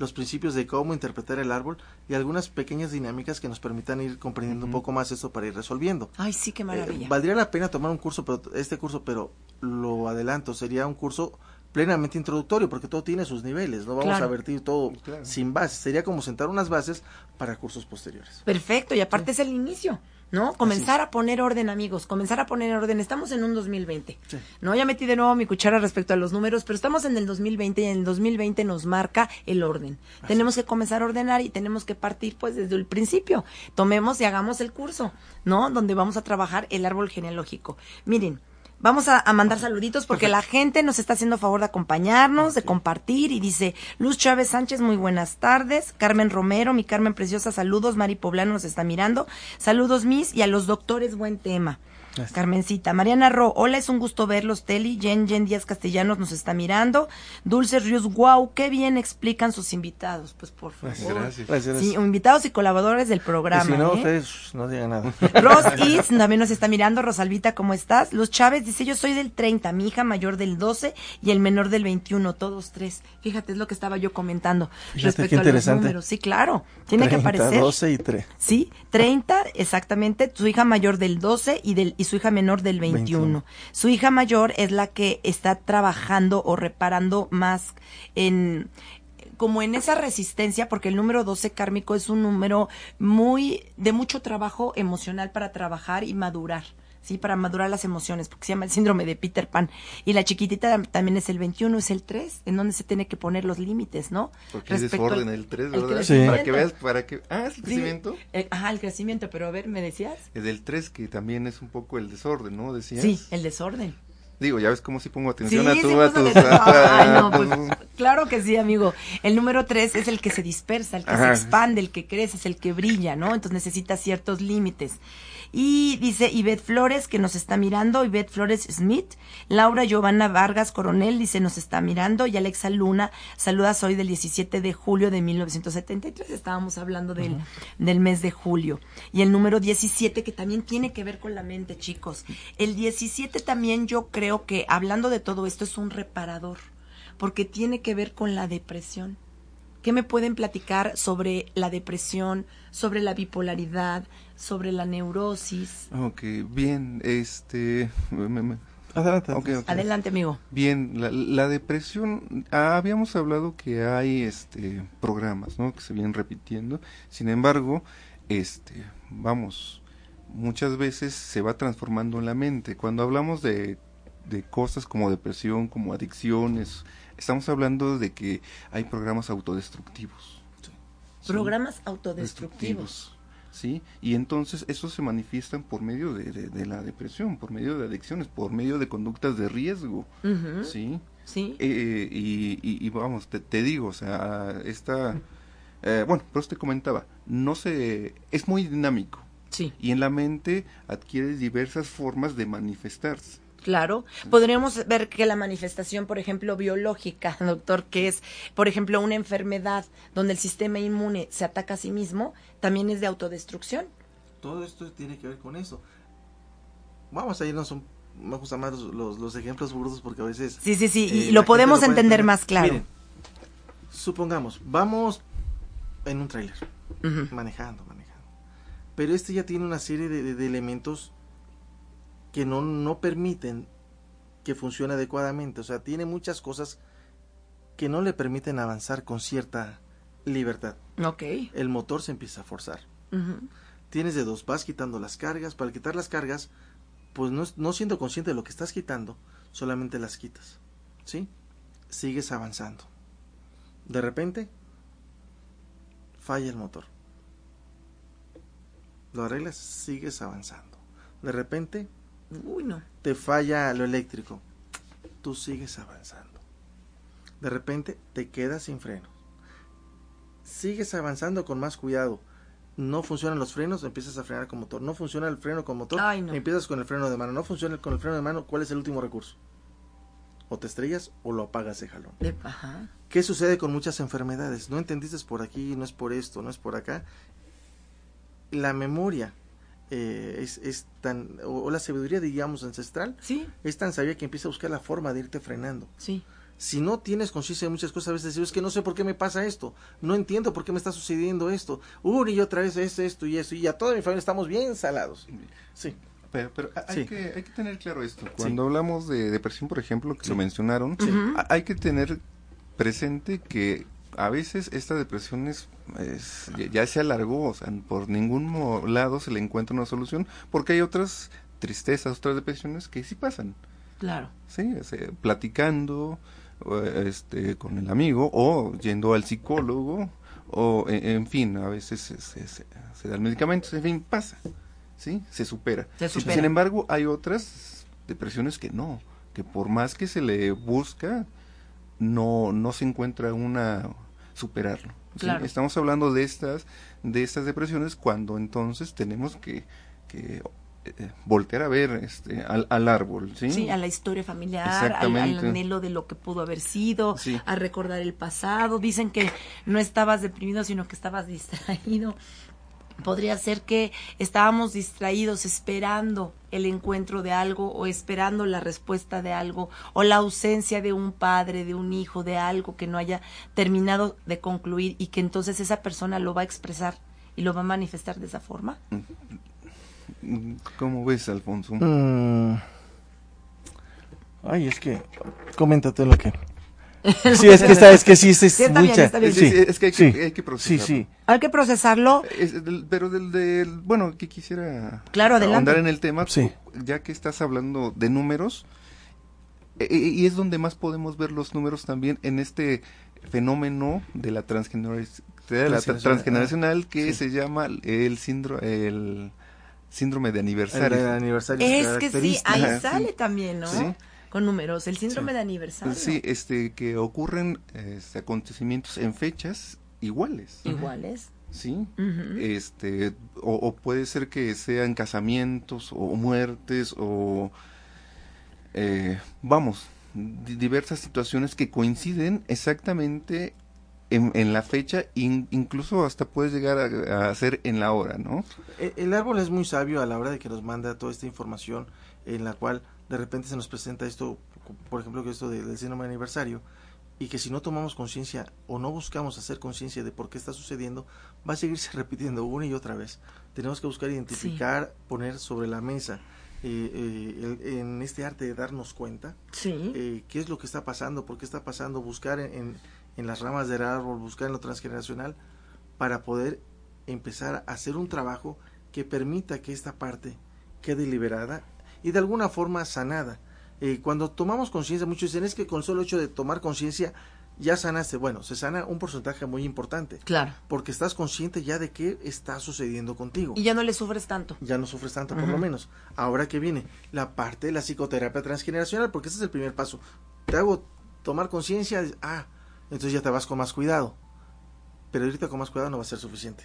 los principios de cómo interpretar el árbol y algunas pequeñas dinámicas que nos permitan ir comprendiendo un poco más eso para ir resolviendo. Ay, sí, qué maravilla. Eh, valdría la pena tomar un curso, pero este curso, pero lo adelanto, sería un curso plenamente introductorio, porque todo tiene sus niveles, no vamos a vertir todo sin bases, sería como sentar unas bases para cursos posteriores. Perfecto, y aparte es el inicio. ¿No? Comenzar a poner orden, amigos, comenzar a poner orden. Estamos en un 2020, ¿no? Ya metí de nuevo mi cuchara respecto a los números, pero estamos en el 2020 y en el 2020 nos marca el orden. tenemos que comenzar a ordenar y tenemos que partir pues desde el principio. Tomemos y hagamos el curso, ¿no? Donde vamos a trabajar el árbol genealógico. Miren, Vamos a, mandar saluditos porque la gente nos está haciendo favor de acompañarnos, de compartir y dice Luz Chávez Sánchez, muy buenas tardes. Carmen Romero, mi Carmen Preciosa, saludos. Mari Poblano nos está mirando. Saludos, mis, y a los doctores, buen tema. Carmencita. Mariana Ro, hola, es un gusto verlos. Teli, Jen, Jen Díaz Castellanos nos está mirando. Dulce Ríos, wow, qué bien explican sus invitados. Pues por favor. Gracias. Sí, invitados y colaboradores del programa. si no, ¿eh? ustedes no digan nada. Ros Is también nos está mirando. Rosalvita, ¿cómo estás? Luz Chávez dice, yo soy del 30, mi hija mayor del 12 y el menor del 21, todos tres. Fíjate, es lo que estaba yo comentando respecto a los números. Sí, claro, tiene que aparecer. 12 y 3. Sí, 30, exactamente, su hija mayor del 12 y del y su hija menor del 21. Su hija mayor es la que está trabajando o reparando más en como en esa resistencia, porque el número 12 kármico es un número muy de mucho trabajo emocional para trabajar y madurar. ¿Sí? Para madurar las emociones, porque se llama el síndrome de Peter Pan. Y la chiquitita también es el 21, es el 3, en donde se tiene que poner los límites, ¿no? Porque es desorden el 3, ¿verdad? sí. Para que veas, para que... Ah, es el crecimiento. ajá, el crecimiento, pero a ver, ¿me decías? Es del 3, que también es un poco el desorden, ¿no? Decías. Sí, el desorden. Digo, ya ves cómo si pongo atención a, tu, a tus... Ay, no, pues, claro que sí, amigo. El número tres es el que se dispersa, el que se expande, el que crece, es el que brilla, ¿no? Entonces necesita ciertos límites. Y dice Ivette Flores, que nos está mirando, Ivette Flores Smith. Laura Giovanna Vargas Coronel, dice, nos está mirando. Y Alexa Luna, saludas hoy del 17 de julio de 1973. Estábamos hablando del, del mes de julio. Y el número 17, que también tiene que ver con la mente, chicos. El 17 también yo creo que, hablando de todo esto, es un reparador, porque tiene que ver con la depresión. ¿Qué me pueden platicar sobre la depresión, sobre la bipolaridad, sobre la neurosis? Ok, bien, este... Adelante, Adelante, amigo. Bien, la, depresión, ah, habíamos hablado que hay este programas, ¿no? Que se vienen repitiendo. Sin embargo, este, vamos, muchas veces se va transformando en la mente. Cuando hablamos de, de cosas como depresión, como adicciones, estamos hablando de que hay programas autodestructivos. Programas autodestructivos. ¿sí? Y entonces eso se manifiestan por medio de, de, la depresión, por medio de adicciones, por medio de conductas de riesgo, ¿sí? Sí. Eh, y, y, vamos, te, te, digo, o sea, esta, eh, bueno, pero te comentaba, no se, es muy dinámico. Sí. Y en la mente adquiere diversas formas de manifestarse. Claro, podríamos ver que la manifestación, por ejemplo, biológica, doctor, que es, por ejemplo, una enfermedad donde el sistema inmune se ataca a sí mismo, también es de autodestrucción. Todo esto tiene que ver con eso. Vamos a irnos un me gustan más los, los, ejemplos burdos porque a veces... Sí, sí, sí, y eh, lo podemos entender más claro. supongamos, vamos en un tráiler, manejando, manejando. Pero este ya tiene una serie de, de elementos que no, no permiten que funcione adecuadamente. O sea, tiene muchas cosas que no le permiten avanzar con cierta libertad. Ok. El motor se empieza a forzar. Tienes de dos, vas quitando las cargas. Para quitar las cargas, pues no, no siendo consciente de lo que estás quitando, solamente las quitas. ¿Sí? Sigues avanzando. De repente, falla el motor. Lo arreglas, sigues avanzando. De repente, Uy, no. te falla lo eléctrico, tú sigues avanzando. De repente te quedas sin frenos. Sigues avanzando con más cuidado. No funcionan los frenos, empiezas a frenar con motor. No funciona el freno con motor, empiezas con el freno de mano. No funciona con el freno de mano, ¿cuál es el último recurso? O te estrellas o lo apagas de jalón. ¿Qué sucede con muchas enfermedades? No entendiste por aquí, no es por esto, no es por acá. La memoria eh, es, es, tan, o, la sabiduría, digamos, ancestral, sí. es tan sabia que empieza a buscar la forma de irte frenando. Sí. Si no tienes conciencia de muchas cosas, a veces es que no sé por qué me pasa esto, no entiendo por qué me está sucediendo esto, una y otra vez es esto y eso, y a toda mi familia estamos bien salados. Sí. Pero, pero hay, que, hay que tener claro esto. Cuando hablamos de depresión, por ejemplo, que lo mencionaron, hay que tener presente que a veces esta depresión es, ya, se alargó, o sea, por ningún lado se le encuentra una solución, porque hay otras tristezas, otras depresiones que sí pasan. Claro. Sí, platicando este, con el amigo o yendo al psicólogo o e, en, fin, a veces se, se, se, dan medicamentos, en fin, pasa. ¿Sí? Se supera. se supera. Sin embargo, hay otras depresiones que no, que por más que se le busca, no, no se encuentra una superarlo. Estamos hablando de estas, de estas depresiones cuando entonces tenemos que, que eh, voltear a ver este, al, al, árbol, ¿sí? Sí, a la historia familiar, al, anhelo de lo que pudo haber sido, a recordar el pasado. Dicen que no estabas deprimido, sino que estabas distraído podría ser que estábamos distraídos esperando el encuentro de algo o esperando la respuesta de algo o la ausencia de un padre, de un hijo, de algo que no haya terminado de concluir y que entonces esa persona lo va a expresar y lo va a manifestar de esa forma. ¿Cómo ves, Alfonso? Mm. Ay, es que coméntate lo que Sí, es que, está, es que sí, es, sí, mucha. Bien, sí, es que hay, que hay que procesarlo. Sí, sí. Hay que procesarlo. pero del, del, bueno, que quisiera claro, ahondar en el tema, ya que estás hablando de números, e, e, y es donde más podemos ver los números también en este fenómeno de la transgeneracional, transgeneracional que se llama el síndrome, el síndrome de aniversario. El aniversario es que sí, ahí sale también, ¿no? Con números, el síndrome de aniversario. Sí, este, que ocurren este, acontecimientos en fechas iguales. Iguales. Sí, este, o, puede ser que sean casamientos o muertes o, eh, vamos, diversas situaciones que coinciden exactamente en, en, la fecha, incluso hasta puedes llegar a, a, ser en la hora, ¿no? El, el, árbol es muy sabio a la hora de que nos manda toda esta información en la cual de repente se nos presenta esto, por ejemplo, que esto del síndrome de aniversario, y que si no tomamos conciencia o no buscamos hacer conciencia de por qué está sucediendo, va a seguirse repitiendo una y otra vez. Tenemos que buscar identificar, poner sobre la mesa eh, eh, en este arte de darnos cuenta eh, qué es lo que está pasando, por qué está pasando, buscar en, en las ramas del árbol, buscar en lo transgeneracional, para poder empezar a hacer un trabajo que permita que esta parte quede liberada y de alguna forma sanada. Eh, cuando tomamos conciencia, muchos dicen es que con el solo hecho de tomar conciencia ya sanaste. Bueno, se sana un porcentaje muy importante. Claro. Porque estás consciente ya de qué está sucediendo contigo. Y ya no le sufres tanto. Ya no sufres tanto, por lo menos. Ahora que viene la parte de la psicoterapia transgeneracional, porque ese es el primer paso. Te hago tomar conciencia, ah, entonces ya te vas con más cuidado. Pero ahorita con más cuidado no va a ser suficiente.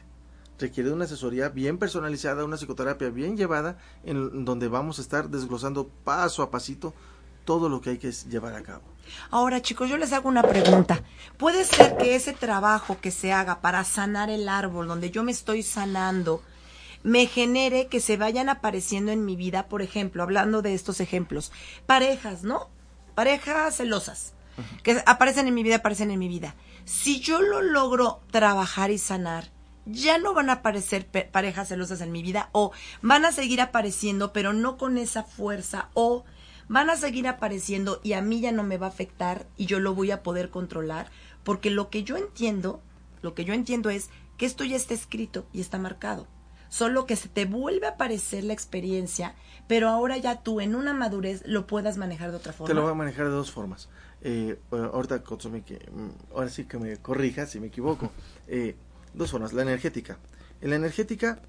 Requiere de una asesoría bien personalizada, una psicoterapia bien llevada, en donde vamos a estar desglosando paso a pasito todo lo que hay que llevar a cabo. Ahora, chicos, yo les hago una pregunta. ¿Puede ser que ese trabajo que se haga para sanar el árbol, donde yo me estoy sanando, me genere que se vayan apareciendo en mi vida, por ejemplo, hablando de estos ejemplos, parejas, ¿no? Parejas celosas, que aparecen en mi vida, aparecen en mi vida. Si yo lo logro trabajar y sanar, ya no van a aparecer parejas celosas en mi vida o van a seguir apareciendo, pero no con esa fuerza o van a seguir apareciendo y a mí ya no me va a afectar y yo lo voy a poder controlar, porque lo que yo entiendo, lo que yo entiendo es que esto ya está escrito y está marcado. Solo que se te vuelve a aparecer la experiencia, pero ahora ya tú en una madurez lo puedas manejar de otra forma. Te lo voy a manejar de dos formas. Eh, ahorita, que, mm, ahora sí que me corrija si me equivoco. Eh, dos formas. La energética. En la energética,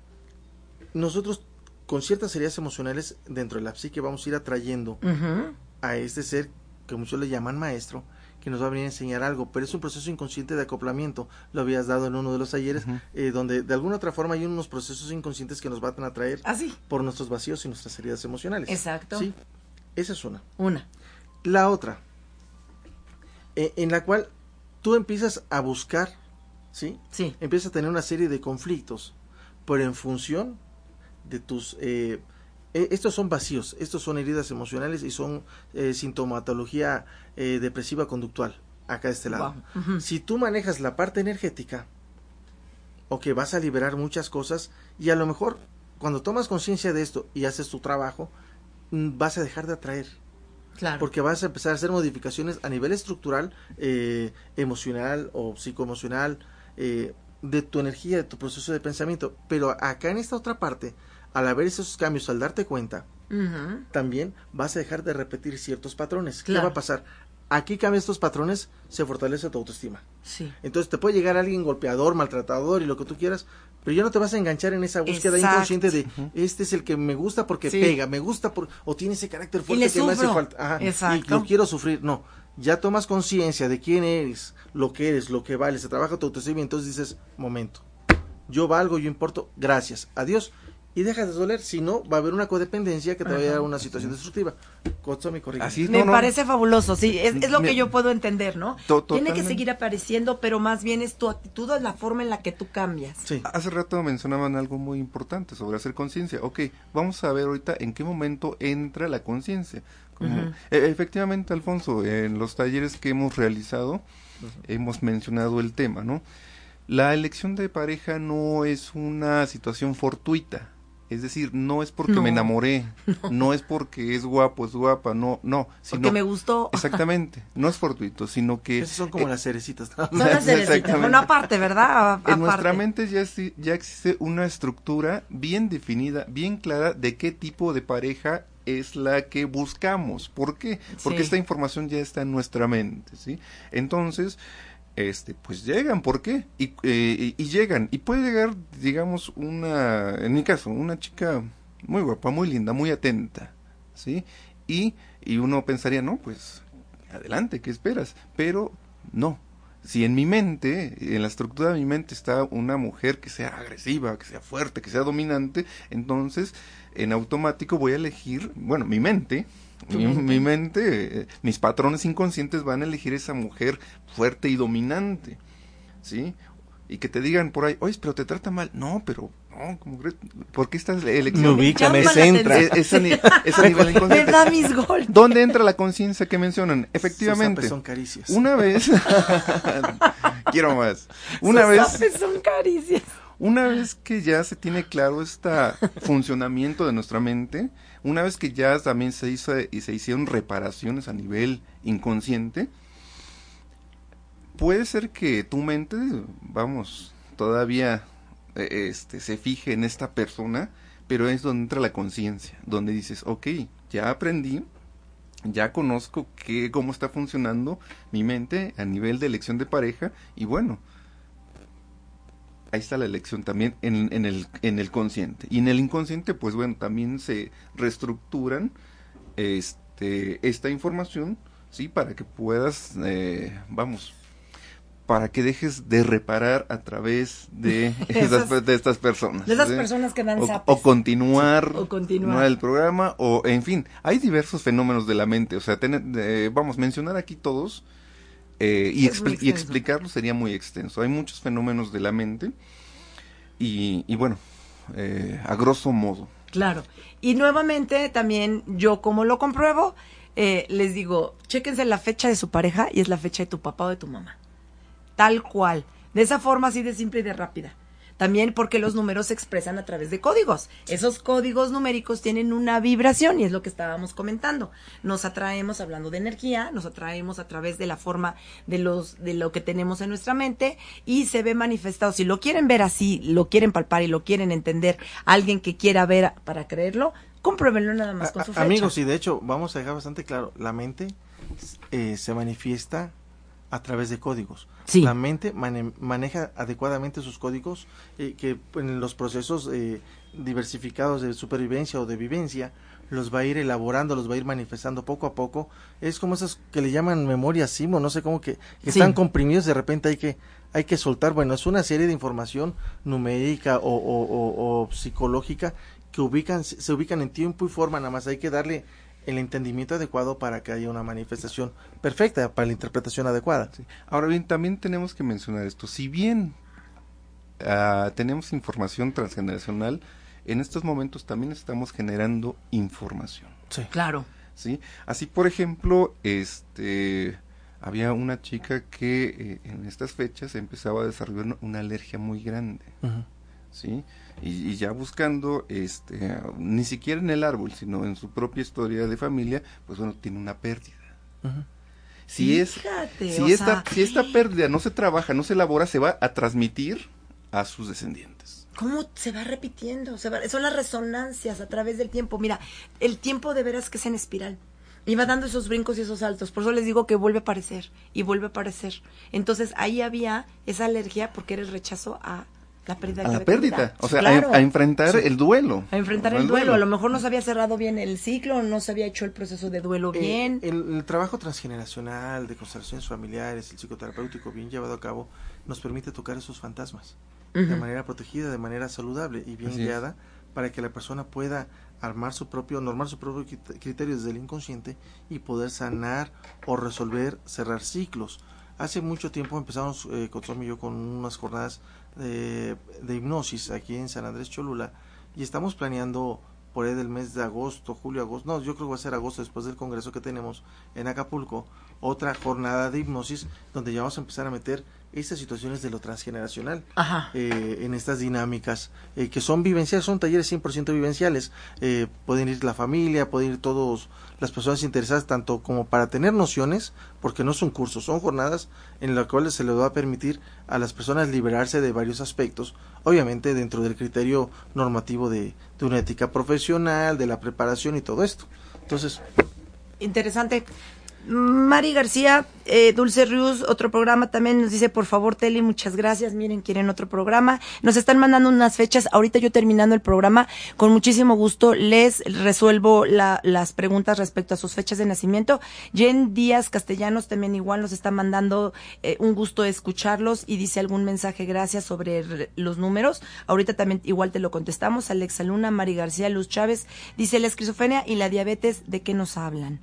nosotros con ciertas heridas emocionales dentro de la psique vamos a ir atrayendo a este ser que muchos le llaman maestro, que nos va a venir a enseñar algo, pero es un proceso inconsciente de acoplamiento. Lo habías dado en uno de los talleres, eh, donde de alguna otra forma hay unos procesos inconscientes que nos van a atraer ¿Ah, por nuestros vacíos y nuestras heridas emocionales. Exacto. Sí, esa es una. Una. La otra, eh, en la cual tú empiezas a buscar, ¿sí? Sí. Empiezas a tener una serie de conflictos, pero en función de tus... Eh, e, estos son vacíos, estos son heridas emocionales y son eh, sintomatología eh, depresiva conductual, acá de este lado. Si tú manejas la parte energética, o que vas a liberar muchas cosas y a lo mejor cuando tomas conciencia de esto y haces tu trabajo, mm, vas a dejar de atraer. Claro. Porque vas a empezar a hacer modificaciones a nivel estructural, emocional o psicoemocional, de tu energía, de tu proceso de pensamiento. Pero acá en esta otra parte, al haber esos cambios, al darte cuenta, también vas a dejar de repetir ciertos patrones. ¿Qué va a pasar? Aquí cambian estos patrones, se fortalece tu autoestima. Sí. Entonces te puede llegar alguien golpeador, maltratador y lo que tú quieras, pero ya no te vas a enganchar en esa búsqueda inconsciente de este es el que me gusta porque pega, me gusta por, o tiene ese carácter fuerte que me hace falta. y lo quiero sufrir. No, ya tomas conciencia de quién eres, lo que eres, lo que vales, se trabaja tu autoestima entonces dices, momento, yo valgo, yo importo, gracias, adiós y dejas de doler, si no, va a haber una codependencia que te va a llevar a una situación destructiva. Así me parece fabuloso, sí, es, lo que yo puedo entender, ¿no? Tiene que seguir apareciendo, pero más bien es tu actitud, es la forma en la que tú cambias. Sí. Hace rato mencionaban algo muy importante sobre hacer conciencia. Ok, vamos a ver ahorita en qué momento entra la conciencia. E, efectivamente, Alfonso, en los talleres que hemos realizado, hemos mencionado el tema, ¿no? La elección de pareja no es una situación fortuita es decir, no es porque me enamoré, no. es porque es guapo, es guapa, no, no. Sino, porque me gustó. Exactamente, no es fortuito, sino que... Esas son como las cerecitas. Son las cerecitas, bueno, aparte, ¿verdad? En nuestra mente ya, ya existe una estructura bien definida, bien clara de qué tipo de pareja es la que buscamos. ¿Por qué? Porque esta información ya está en nuestra mente, ¿sí? Entonces, este, pues llegan, ¿por qué? Eh, y, llegan, y puede llegar, digamos, una, en mi caso, una chica muy guapa, muy linda, muy atenta, ¿sí? Y, y uno pensaría, no, pues, adelante, ¿qué esperas? Pero no, si en mi mente, en la estructura de mi mente está una mujer que sea agresiva, que sea fuerte, que sea dominante, entonces en automático voy a elegir, bueno, mi mente mi, mente, eh, mis patrones inconscientes van a elegir esa mujer fuerte y dominante, ¿sí? Y que te digan por ahí, oye, pero te trata mal. No, pero, no, como, ¿por qué estás elección? Me ubica, me centra. esa, nivel inconsciente. da mis ¿Dónde entra la conciencia que mencionan? Efectivamente. son caricias. Una vez. quiero más. Una vez. son caricias. Una vez que ya se tiene claro este funcionamiento de nuestra mente, una vez que ya también se hizo y se hicieron reparaciones a nivel inconsciente, puede ser que tu mente, vamos, todavía eh, este, se fije en esta persona, pero es donde entra la conciencia, donde dices, ok, ya aprendí, ya conozco que, cómo está funcionando mi mente a nivel de elección de pareja y bueno, ahí está la elección también en, en, el, en el consciente. Y en el inconsciente, pues bueno, también se reestructuran este, esta información, ¿sí? Para que puedas, eh, vamos, para que dejes de reparar a través de, de estas personas. De esas personas que dan o, o, continuar, o continuar el programa, o en fin, hay diversos fenómenos de la mente. O sea, tener, eh, vamos, mencionar aquí todos eh, y, expli y, explicarlo sería muy extenso. Hay muchos fenómenos de la mente y, y bueno, eh, a grosso modo. Claro. Y nuevamente también yo como lo compruebo, eh, les digo, chéquense la fecha de su pareja y es la fecha de tu papá o de tu mamá tal cual. De esa forma así de simple y de rápida. También porque los números se expresan a través de códigos. Esos códigos numéricos tienen una vibración y es lo que estábamos comentando. Nos atraemos hablando de energía, nos atraemos a través de la forma de los de lo que tenemos en nuestra mente y se ve manifestado. Si lo quieren ver así, lo quieren palpar y lo quieren entender, alguien que quiera ver para creerlo, compruébenlo nada más con su fecha. Amigos, y de hecho vamos a dejar bastante claro, la mente eh, se manifiesta a través de códigos. Sí. La mente maneja adecuadamente sus códigos eh, que en los procesos eh, diversificados de supervivencia o de vivencia los va a ir elaborando, los va a ir manifestando poco a poco. Es como esas que le llaman memoria simo, no sé cómo que, que Sí. están comprimidos, de repente hay que hay que soltar. Bueno, es una serie de información numérica o, o- o- o psicológica que ubican se ubican en tiempo y forma, nada más hay que darle el entendimiento adecuado para que haya una manifestación perfecta para la interpretación adecuada. Sí. Ahora bien, también tenemos que mencionar esto. Si bien ah, tenemos información transgeneracional, en estos momentos también estamos generando información. Sí. Claro. ¿sí? Así, por ejemplo, este había una chica que eh, en estas fechas empezaba a desarrollar una alergia muy grande. ¿Sí? Y, y ya buscando, este, ni siquiera en el árbol, sino en su propia historia de familia, pues bueno, tiene una pérdida. Si es, Fíjate, si esta, sea, si esta pérdida no se trabaja, no se elabora, se va a transmitir a sus descendientes. ¿Cómo se va repitiendo? Se va- son las resonancias a través del tiempo. Mira, el tiempo de veras que es en espiral. Y va dando esos brincos y esos saltos. Por eso les digo que vuelve a aparecer y vuelve a aparecer. Entonces ahí había esa alergia porque era el rechazo a la pérdida. A la pérdida, o sea, Claro. a, a enfrentar el duelo. A enfrentar el duelo. A lo mejor no se había cerrado bien el ciclo, no se había hecho el proceso de duelo Eh, bien. el, el trabajo transgeneracional de constelaciones familiares, el psicoterapéutico bien llevado a cabo, nos permite tocar esos fantasmas de manera protegida, de manera saludable y bien Así es. guiada para que la persona pueda armar su propio, normar su propio crit- criterio desde el inconsciente y poder sanar o resolver, cerrar ciclos. Hace mucho tiempo empezamos eh, y yo con unas jornadas de, de hipnosis aquí en San Andrés Cholula y estamos planeando por ahí del mes de agosto, julio, agosto, no, yo creo que va a ser agosto después del congreso que tenemos en Acapulco, otra jornada de hipnosis donde ya vamos a empezar a meter estas situaciones de lo transgeneracional Ajá. eh, en estas dinámicas eh, que son vivenciales, son talleres 100% vivenciales. Eh, pueden ir la familia, pueden ir todos las personas interesadas, tanto como para tener nociones, porque no son cursos, son jornadas en las cuales se les va a permitir a las personas liberarse de varios aspectos, obviamente dentro del criterio normativo de, de una ética profesional, de la preparación y todo esto. Entonces, Interesante. Mari García, eh, Dulce Rius, otro programa también nos dice, por favor, Teli, muchas gracias. Miren, quieren otro programa. Nos están mandando unas fechas. Ahorita yo terminando el programa, con muchísimo gusto les resuelvo la- las preguntas respecto a sus fechas de nacimiento. Jen Díaz Castellanos también igual nos está mandando eh, un gusto escucharlos y dice algún mensaje, gracias sobre los números. Ahorita también igual te lo contestamos. Alexa Luna, Mari García, Luz Chávez, dice la esquizofrenia y la diabetes, ¿de qué nos hablan?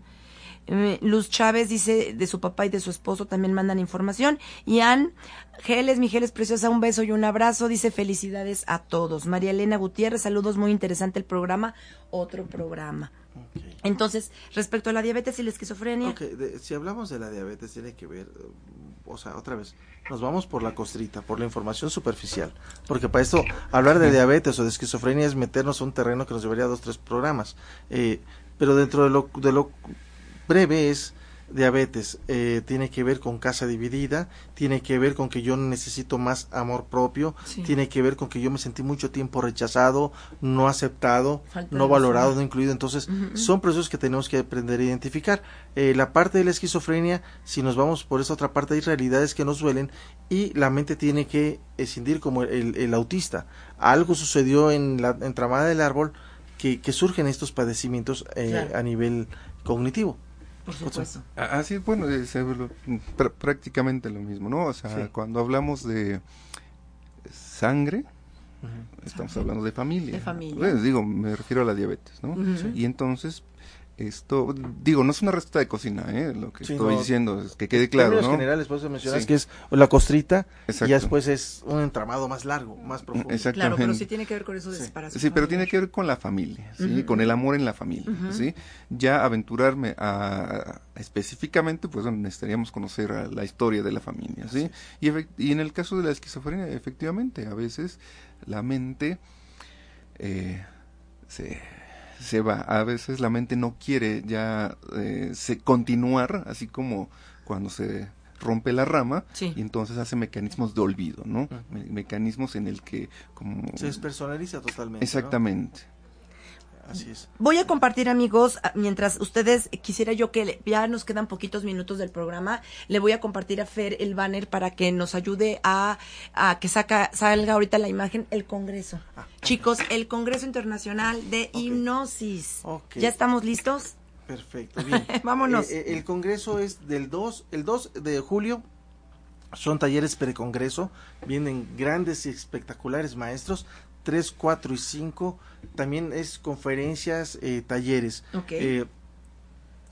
Eh, Luz Chávez dice de su papá y de su esposo también mandan información. Y Ann Geles, mi Geles preciosa, un beso y un abrazo. Dice felicidades a todos. María Elena Gutiérrez, saludos, muy interesante el programa. Otro programa. Entonces, respecto a la diabetes y la esquizofrenia, de- si hablamos de la diabetes, tiene que ver, o sea, otra vez, nos vamos por la costrita, por la información superficial. Porque para esto, hablar de diabetes o de esquizofrenia es meternos a un terreno que nos llevaría a dos, tres programas. Eh, pero dentro de lo, de lo breve es diabetes eh, tiene que ver con casa dividida, tiene que ver con que yo necesito más amor propio, Sí. tiene que ver con que yo me sentí mucho tiempo rechazado, no aceptado, Falta no valorado, razón. no incluido. Entonces, son procesos que tenemos que aprender a identificar. Eh, la parte de la esquizofrenia, si nos vamos por esa otra parte, hay realidades que nos duelen y la mente tiene que escindir como el, el autista. Algo sucedió en la entramada del árbol que, que surgen estos padecimientos eh, Claro. a nivel cognitivo. Por supuesto. Así, bueno, es, eh, lo- pr- prácticamente lo mismo, ¿no? O sea, Sí. cuando hablamos de sangre, estamos hablando de familia. De familia. Bueno, digo, me refiero a la diabetes, ¿no? Ujú. Y entonces, esto, digo, no es una receta de cocina, ¿eh? Lo que Sí, estoy no. diciendo, es que quede En claro, términos ¿no? generales, por eso mencionas Sí. que es la costrita Exacto. y ya después es un entramado más largo, más profundo. Exacto. Claro, pero sí tiene que ver con eso de Sí. separación. Sí, pero tiene que ver con la familia, ¿sí? Con el amor en la familia. ¿sí? Ya aventurarme a, a- específicamente, pues bueno, necesitaríamos conocer a la historia de la familia, ¿sí? Y, efec- y en el caso de la esquizofrenia, efectivamente, a veces la mente eh, se, se va, a veces la mente no quiere ya eh, se, continuar, así como cuando se rompe la rama Sí. y entonces hace mecanismos de olvido, ¿no? Me- mecanismos en el que como Se despersonaliza totalmente. ¿no? Así es. Voy a compartir, amigos, mientras ustedes quisiera yo que ya nos quedan poquitos minutos del programa, le voy a compartir a Fer el banner para que nos ayude a, a que saca, salga ahorita la imagen el Congreso. Ah. Chicos, el Congreso Internacional de. Hipnosis. ¿Ya estamos listos? Perfecto, bien. Vámonos. Eh, eh, el congreso es del 2, el 2 de julio. Son talleres precongreso, vienen grandes y espectaculares maestros, 3, 4 y 5. También es conferencias, eh, talleres. Eh,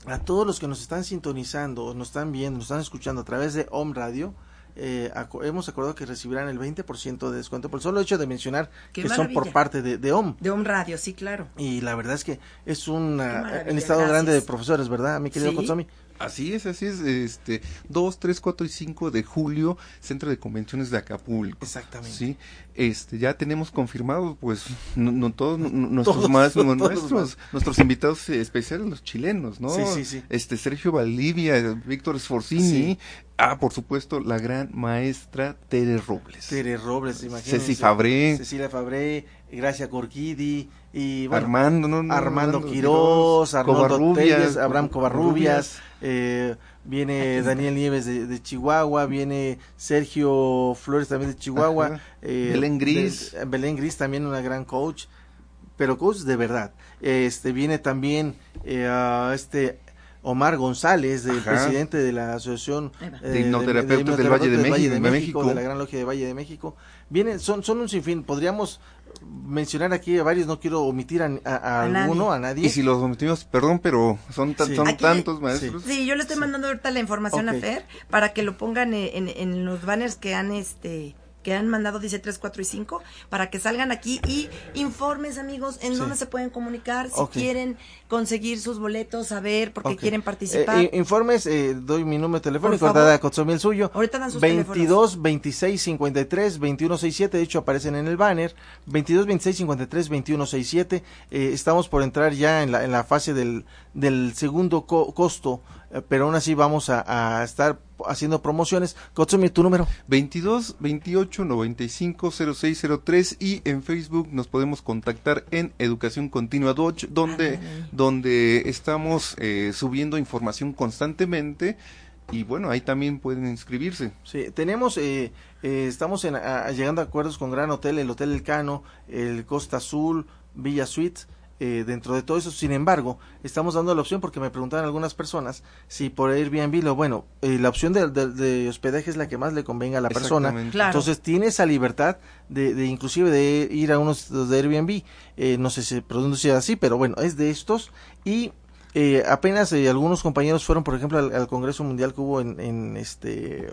a todos los que nos están sintonizando, nos están viendo, nos están escuchando a través de Home Radio, eh, hemos acordado que recibirán el 20% de descuento por el solo hecho de mencionar Qué que son por parte de, de Home. De un radio, sí, claro. Y la verdad es que es un maravilla, gracias. grande de profesores, ¿verdad, mi querido Sí. Kotsomi? Así es, así es. Este, 2, 3, 4 y 5 de julio, Centro de Convenciones de Acapulco. Exactamente. Sí, este, ya tenemos confirmado, pues, no, no todos nu- nuestros Todos, más, todos nuestros, nuestros invitados especiales, los chilenos, ¿no? Sí, sí, sí. Este, Sergio Valdivia, Víctor Sforzini, Sí. ah, por supuesto, la gran maestra Tere Robles. Tere Robles, imagínense. Ceci Fabré. Cecilia Fabré, Gracia Gorgidi y bueno, Armando, no, no, Armando Quirós, Covarrubias, Telles, Abraham Covarrubias, Covarrubias. eh, viene Aquí Daniel Nieves de, de Chihuahua, viene Sergio Flores también de Chihuahua, eh, Belén Gris. de- Belén Gris también una gran coach, pero coach de verdad. Este viene también eh, a este Omar González, del Ajá. presidente de la Asociación eh, De hipnoterapeutas del Valle de México, de México. de la Gran Logia de Valle de México. Vienen, son, son un sinfín. Podríamos mencionar aquí a varios, no quiero omitir a, a- a A nadie. alguno, a nadie. Y si los omitimos, perdón, pero son, tan- Sí. son Aquí- tantos maestros. Sí, yo le estoy mandando ahorita la información a Fer para que lo pongan en, en- en los banners que han este que han mandado dice 3, 4 y 5 para que salgan aquí y informes amigos en Sí. dónde se pueden comunicar si Ok. quieren conseguir sus boletos saber porque Ok. quieren participar Eh, eh, informes, eh, doy mi número telefónico, Por ahorita el suyo. Ahorita dan sus 22 26 53 21 67, de hecho aparecen en el banner. 22 26 53 21 67. Eh, estamos por entrar ya en la, en la fase del, del segundo co- costo, eh, pero aún así vamos a, a estar haciendo promociones. Kotsomi, tu número. 22 28 95 0603 y en Facebook nos podemos contactar en Educación Continua Dodge donde Ándale. donde estamos eh, subiendo información constantemente y bueno ahí también pueden inscribirse Sí, tenemos, eh, eh, estamos en, a- a- llegando a acuerdos con Gran Hotel, el Hotel El Cano, el Costa Azul, Villa Suites. Eh, dentro de todo eso, sin embargo, estamos dando la opción porque me preguntaban algunas personas si por Airbnb, lo bueno, eh, la opción de, de- de hospedaje es la que más le convenga a la persona. Claro. Entonces tiene esa libertad de, de inclusive de ir a unos de Airbnb. Eh, no sé si se pronuncia así, pero bueno, es de estos. Y eh, apenas eh, algunos compañeros fueron, por ejemplo, al, al Congreso Mundial que hubo en, en este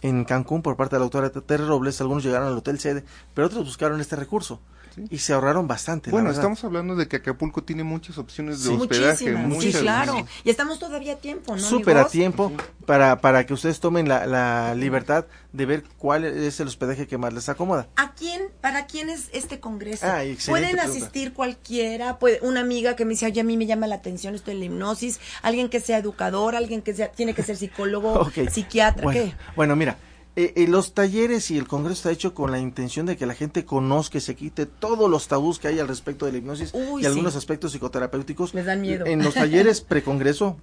en Cancún por parte de la autora Tere Robles. Algunos llegaron al hotel sede, pero otros buscaron este recurso Sí. y se ahorraron bastante. bueno estamos hablando de que Acapulco tiene muchas opciones de Sí. hospedaje Muchísimas, muchas sí, claro. Y estamos todavía a tiempo, ¿no? súper a tiempo para, para que ustedes tomen la, la libertad de ver cuál es el hospedaje que más les acomoda. ¿A quién ¿Para quién es este congreso? Ah, Pueden pregunta. asistir cualquiera, puede, una amiga que me dice, oye, a mí me llama la atención esto de la hipnosis, alguien que sea educador, alguien que sea, tiene que ser psicólogo, psiquiatra, bueno, ¿qué? Bueno, mira, eh, eh, los talleres y el congreso está hecho con la intención de que la gente conozca y se quite todos los tabús que hay al respecto de la hipnosis Uy, y algunos aspectos psicoterapéuticos. Les dan miedo. En los talleres precongreso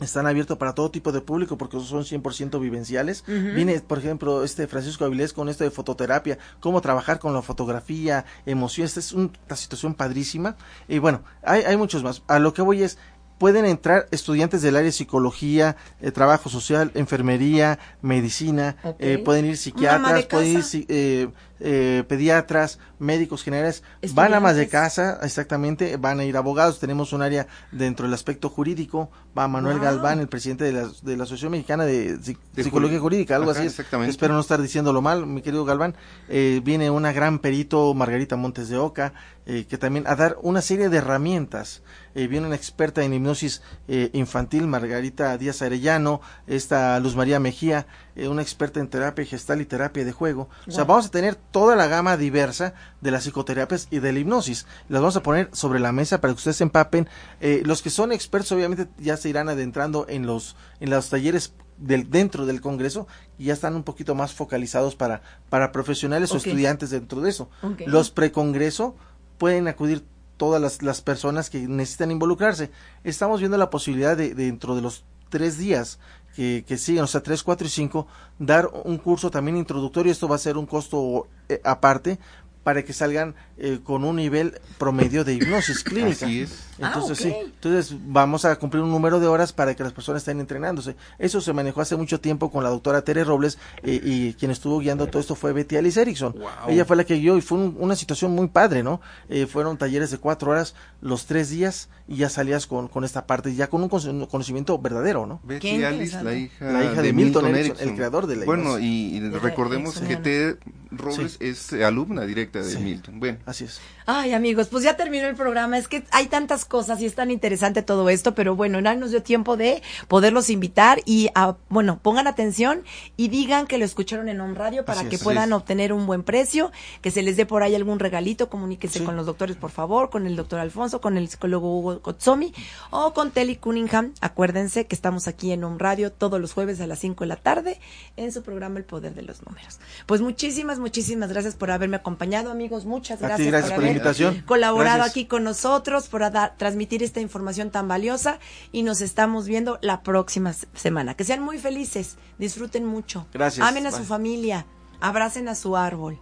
están abiertos para todo tipo de público porque son 100% vivenciales. Viene, por ejemplo, este Francisco Avilés con esto de fototerapia, cómo trabajar con la fotografía, emociones. Esta es un- una situación padrísima. Y bueno, hay, hay muchos más. A lo que voy es, pueden entrar estudiantes del área de psicología, eh, trabajo social, enfermería, medicina, eh, pueden ir psiquiatras, pueden ir eh, pediatras, médicos generales, van a más de casa, exactamente, van a ir abogados, tenemos un área dentro del aspecto jurídico, va Manuel Wow. Galván, el presidente de la, de la Asociación Mexicana de, Psi- De Psicología Jurídica, algo Ajá, así exactamente. Espero no estar diciéndolo mal, mi querido Galván. Eh, viene una gran perito, Margarita Montes de Oca, eh, que también a dar una serie de herramientas. Eh, viene una experta en hipnosis eh, infantil, Margarita Díaz Arellano, esta Luz María Mejía, eh, una experta en terapia gestal y terapia de juego. O sea, vamos a tener toda la gama diversa de las psicoterapias y de la hipnosis. Las vamos a poner sobre la mesa para que ustedes se empapen. Eh, los que son expertos obviamente ya se irán adentrando en los, en los talleres del, dentro del Congreso y ya están un poquito más focalizados para, para profesionales o estudiantes dentro de eso. Los precongreso pueden acudir todas las, las personas que necesitan involucrarse. Estamos viendo la posibilidad de, de dentro de los tres días que, que siguen, o sea, tres, cuatro y cinco, dar un curso también introductorio. Esto va a ser un costo eh, aparte para que salgan eh, con un nivel promedio de hipnosis clínica. Así es. Entonces, Ah, sí, ok. entonces vamos a cumplir un número de horas para que las personas estén entrenándose. Eso se manejó hace mucho tiempo con la doctora Tere Robles eh, y quien estuvo guiando todo esto fue Betty Alice Erickson. Wow. Ella fue la que guió y fue un- una situación muy padre, ¿no? Eh, fueron talleres de cuatro horas los tres días y ya salías con, con esta parte, ya con un cono- conocimiento verdadero, ¿no? Betty Alice, la hija, La hija de Milton Erickson, el creador de la Bueno, y, recordemos que. Ted Robles es eh, alumna directa de Sí. Milton. Bueno, Así es. Ay, amigos, pues ya terminó el programa. Es que hay tantas cosas y es tan interesante todo esto, pero bueno, no nos dio tiempo de poderlos invitar y, ah, bueno, pongan atención y digan que lo escucharon en Home Radio para Así que es. puedan obtener un buen precio, que se les dé por ahí algún regalito, comuníquese Sí. con los doctores, por favor, con el doctor Alfonso, con el psicólogo Hugo Kotsomi o con Telly Cunningham. Acuérdense que estamos aquí en Home Radio todos los jueves a las 5 de la tarde en su programa El Poder de los Números. Pues muchísimas, muchísimas gracias por haberme acompañado, amigos. Muchas A ti, gracias, por la haber invitación. colaborado Gracias. aquí con nosotros, por transmitir esta información tan valiosa y nos estamos viendo la próxima semana. Que sean muy felices, disfruten mucho. Gracias. Amen a su familia, abracen a su árbol.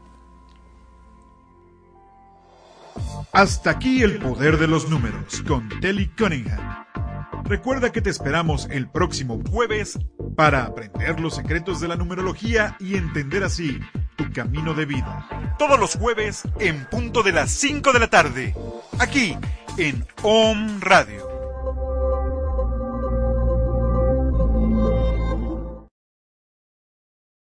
Hasta aquí el poder de los números con Telly Cunningham. Recuerda que te esperamos el próximo jueves para aprender los secretos de la numerología y entender así tu camino de vida. Todos los jueves en punto de las 5 de la tarde, aquí en OM Radio.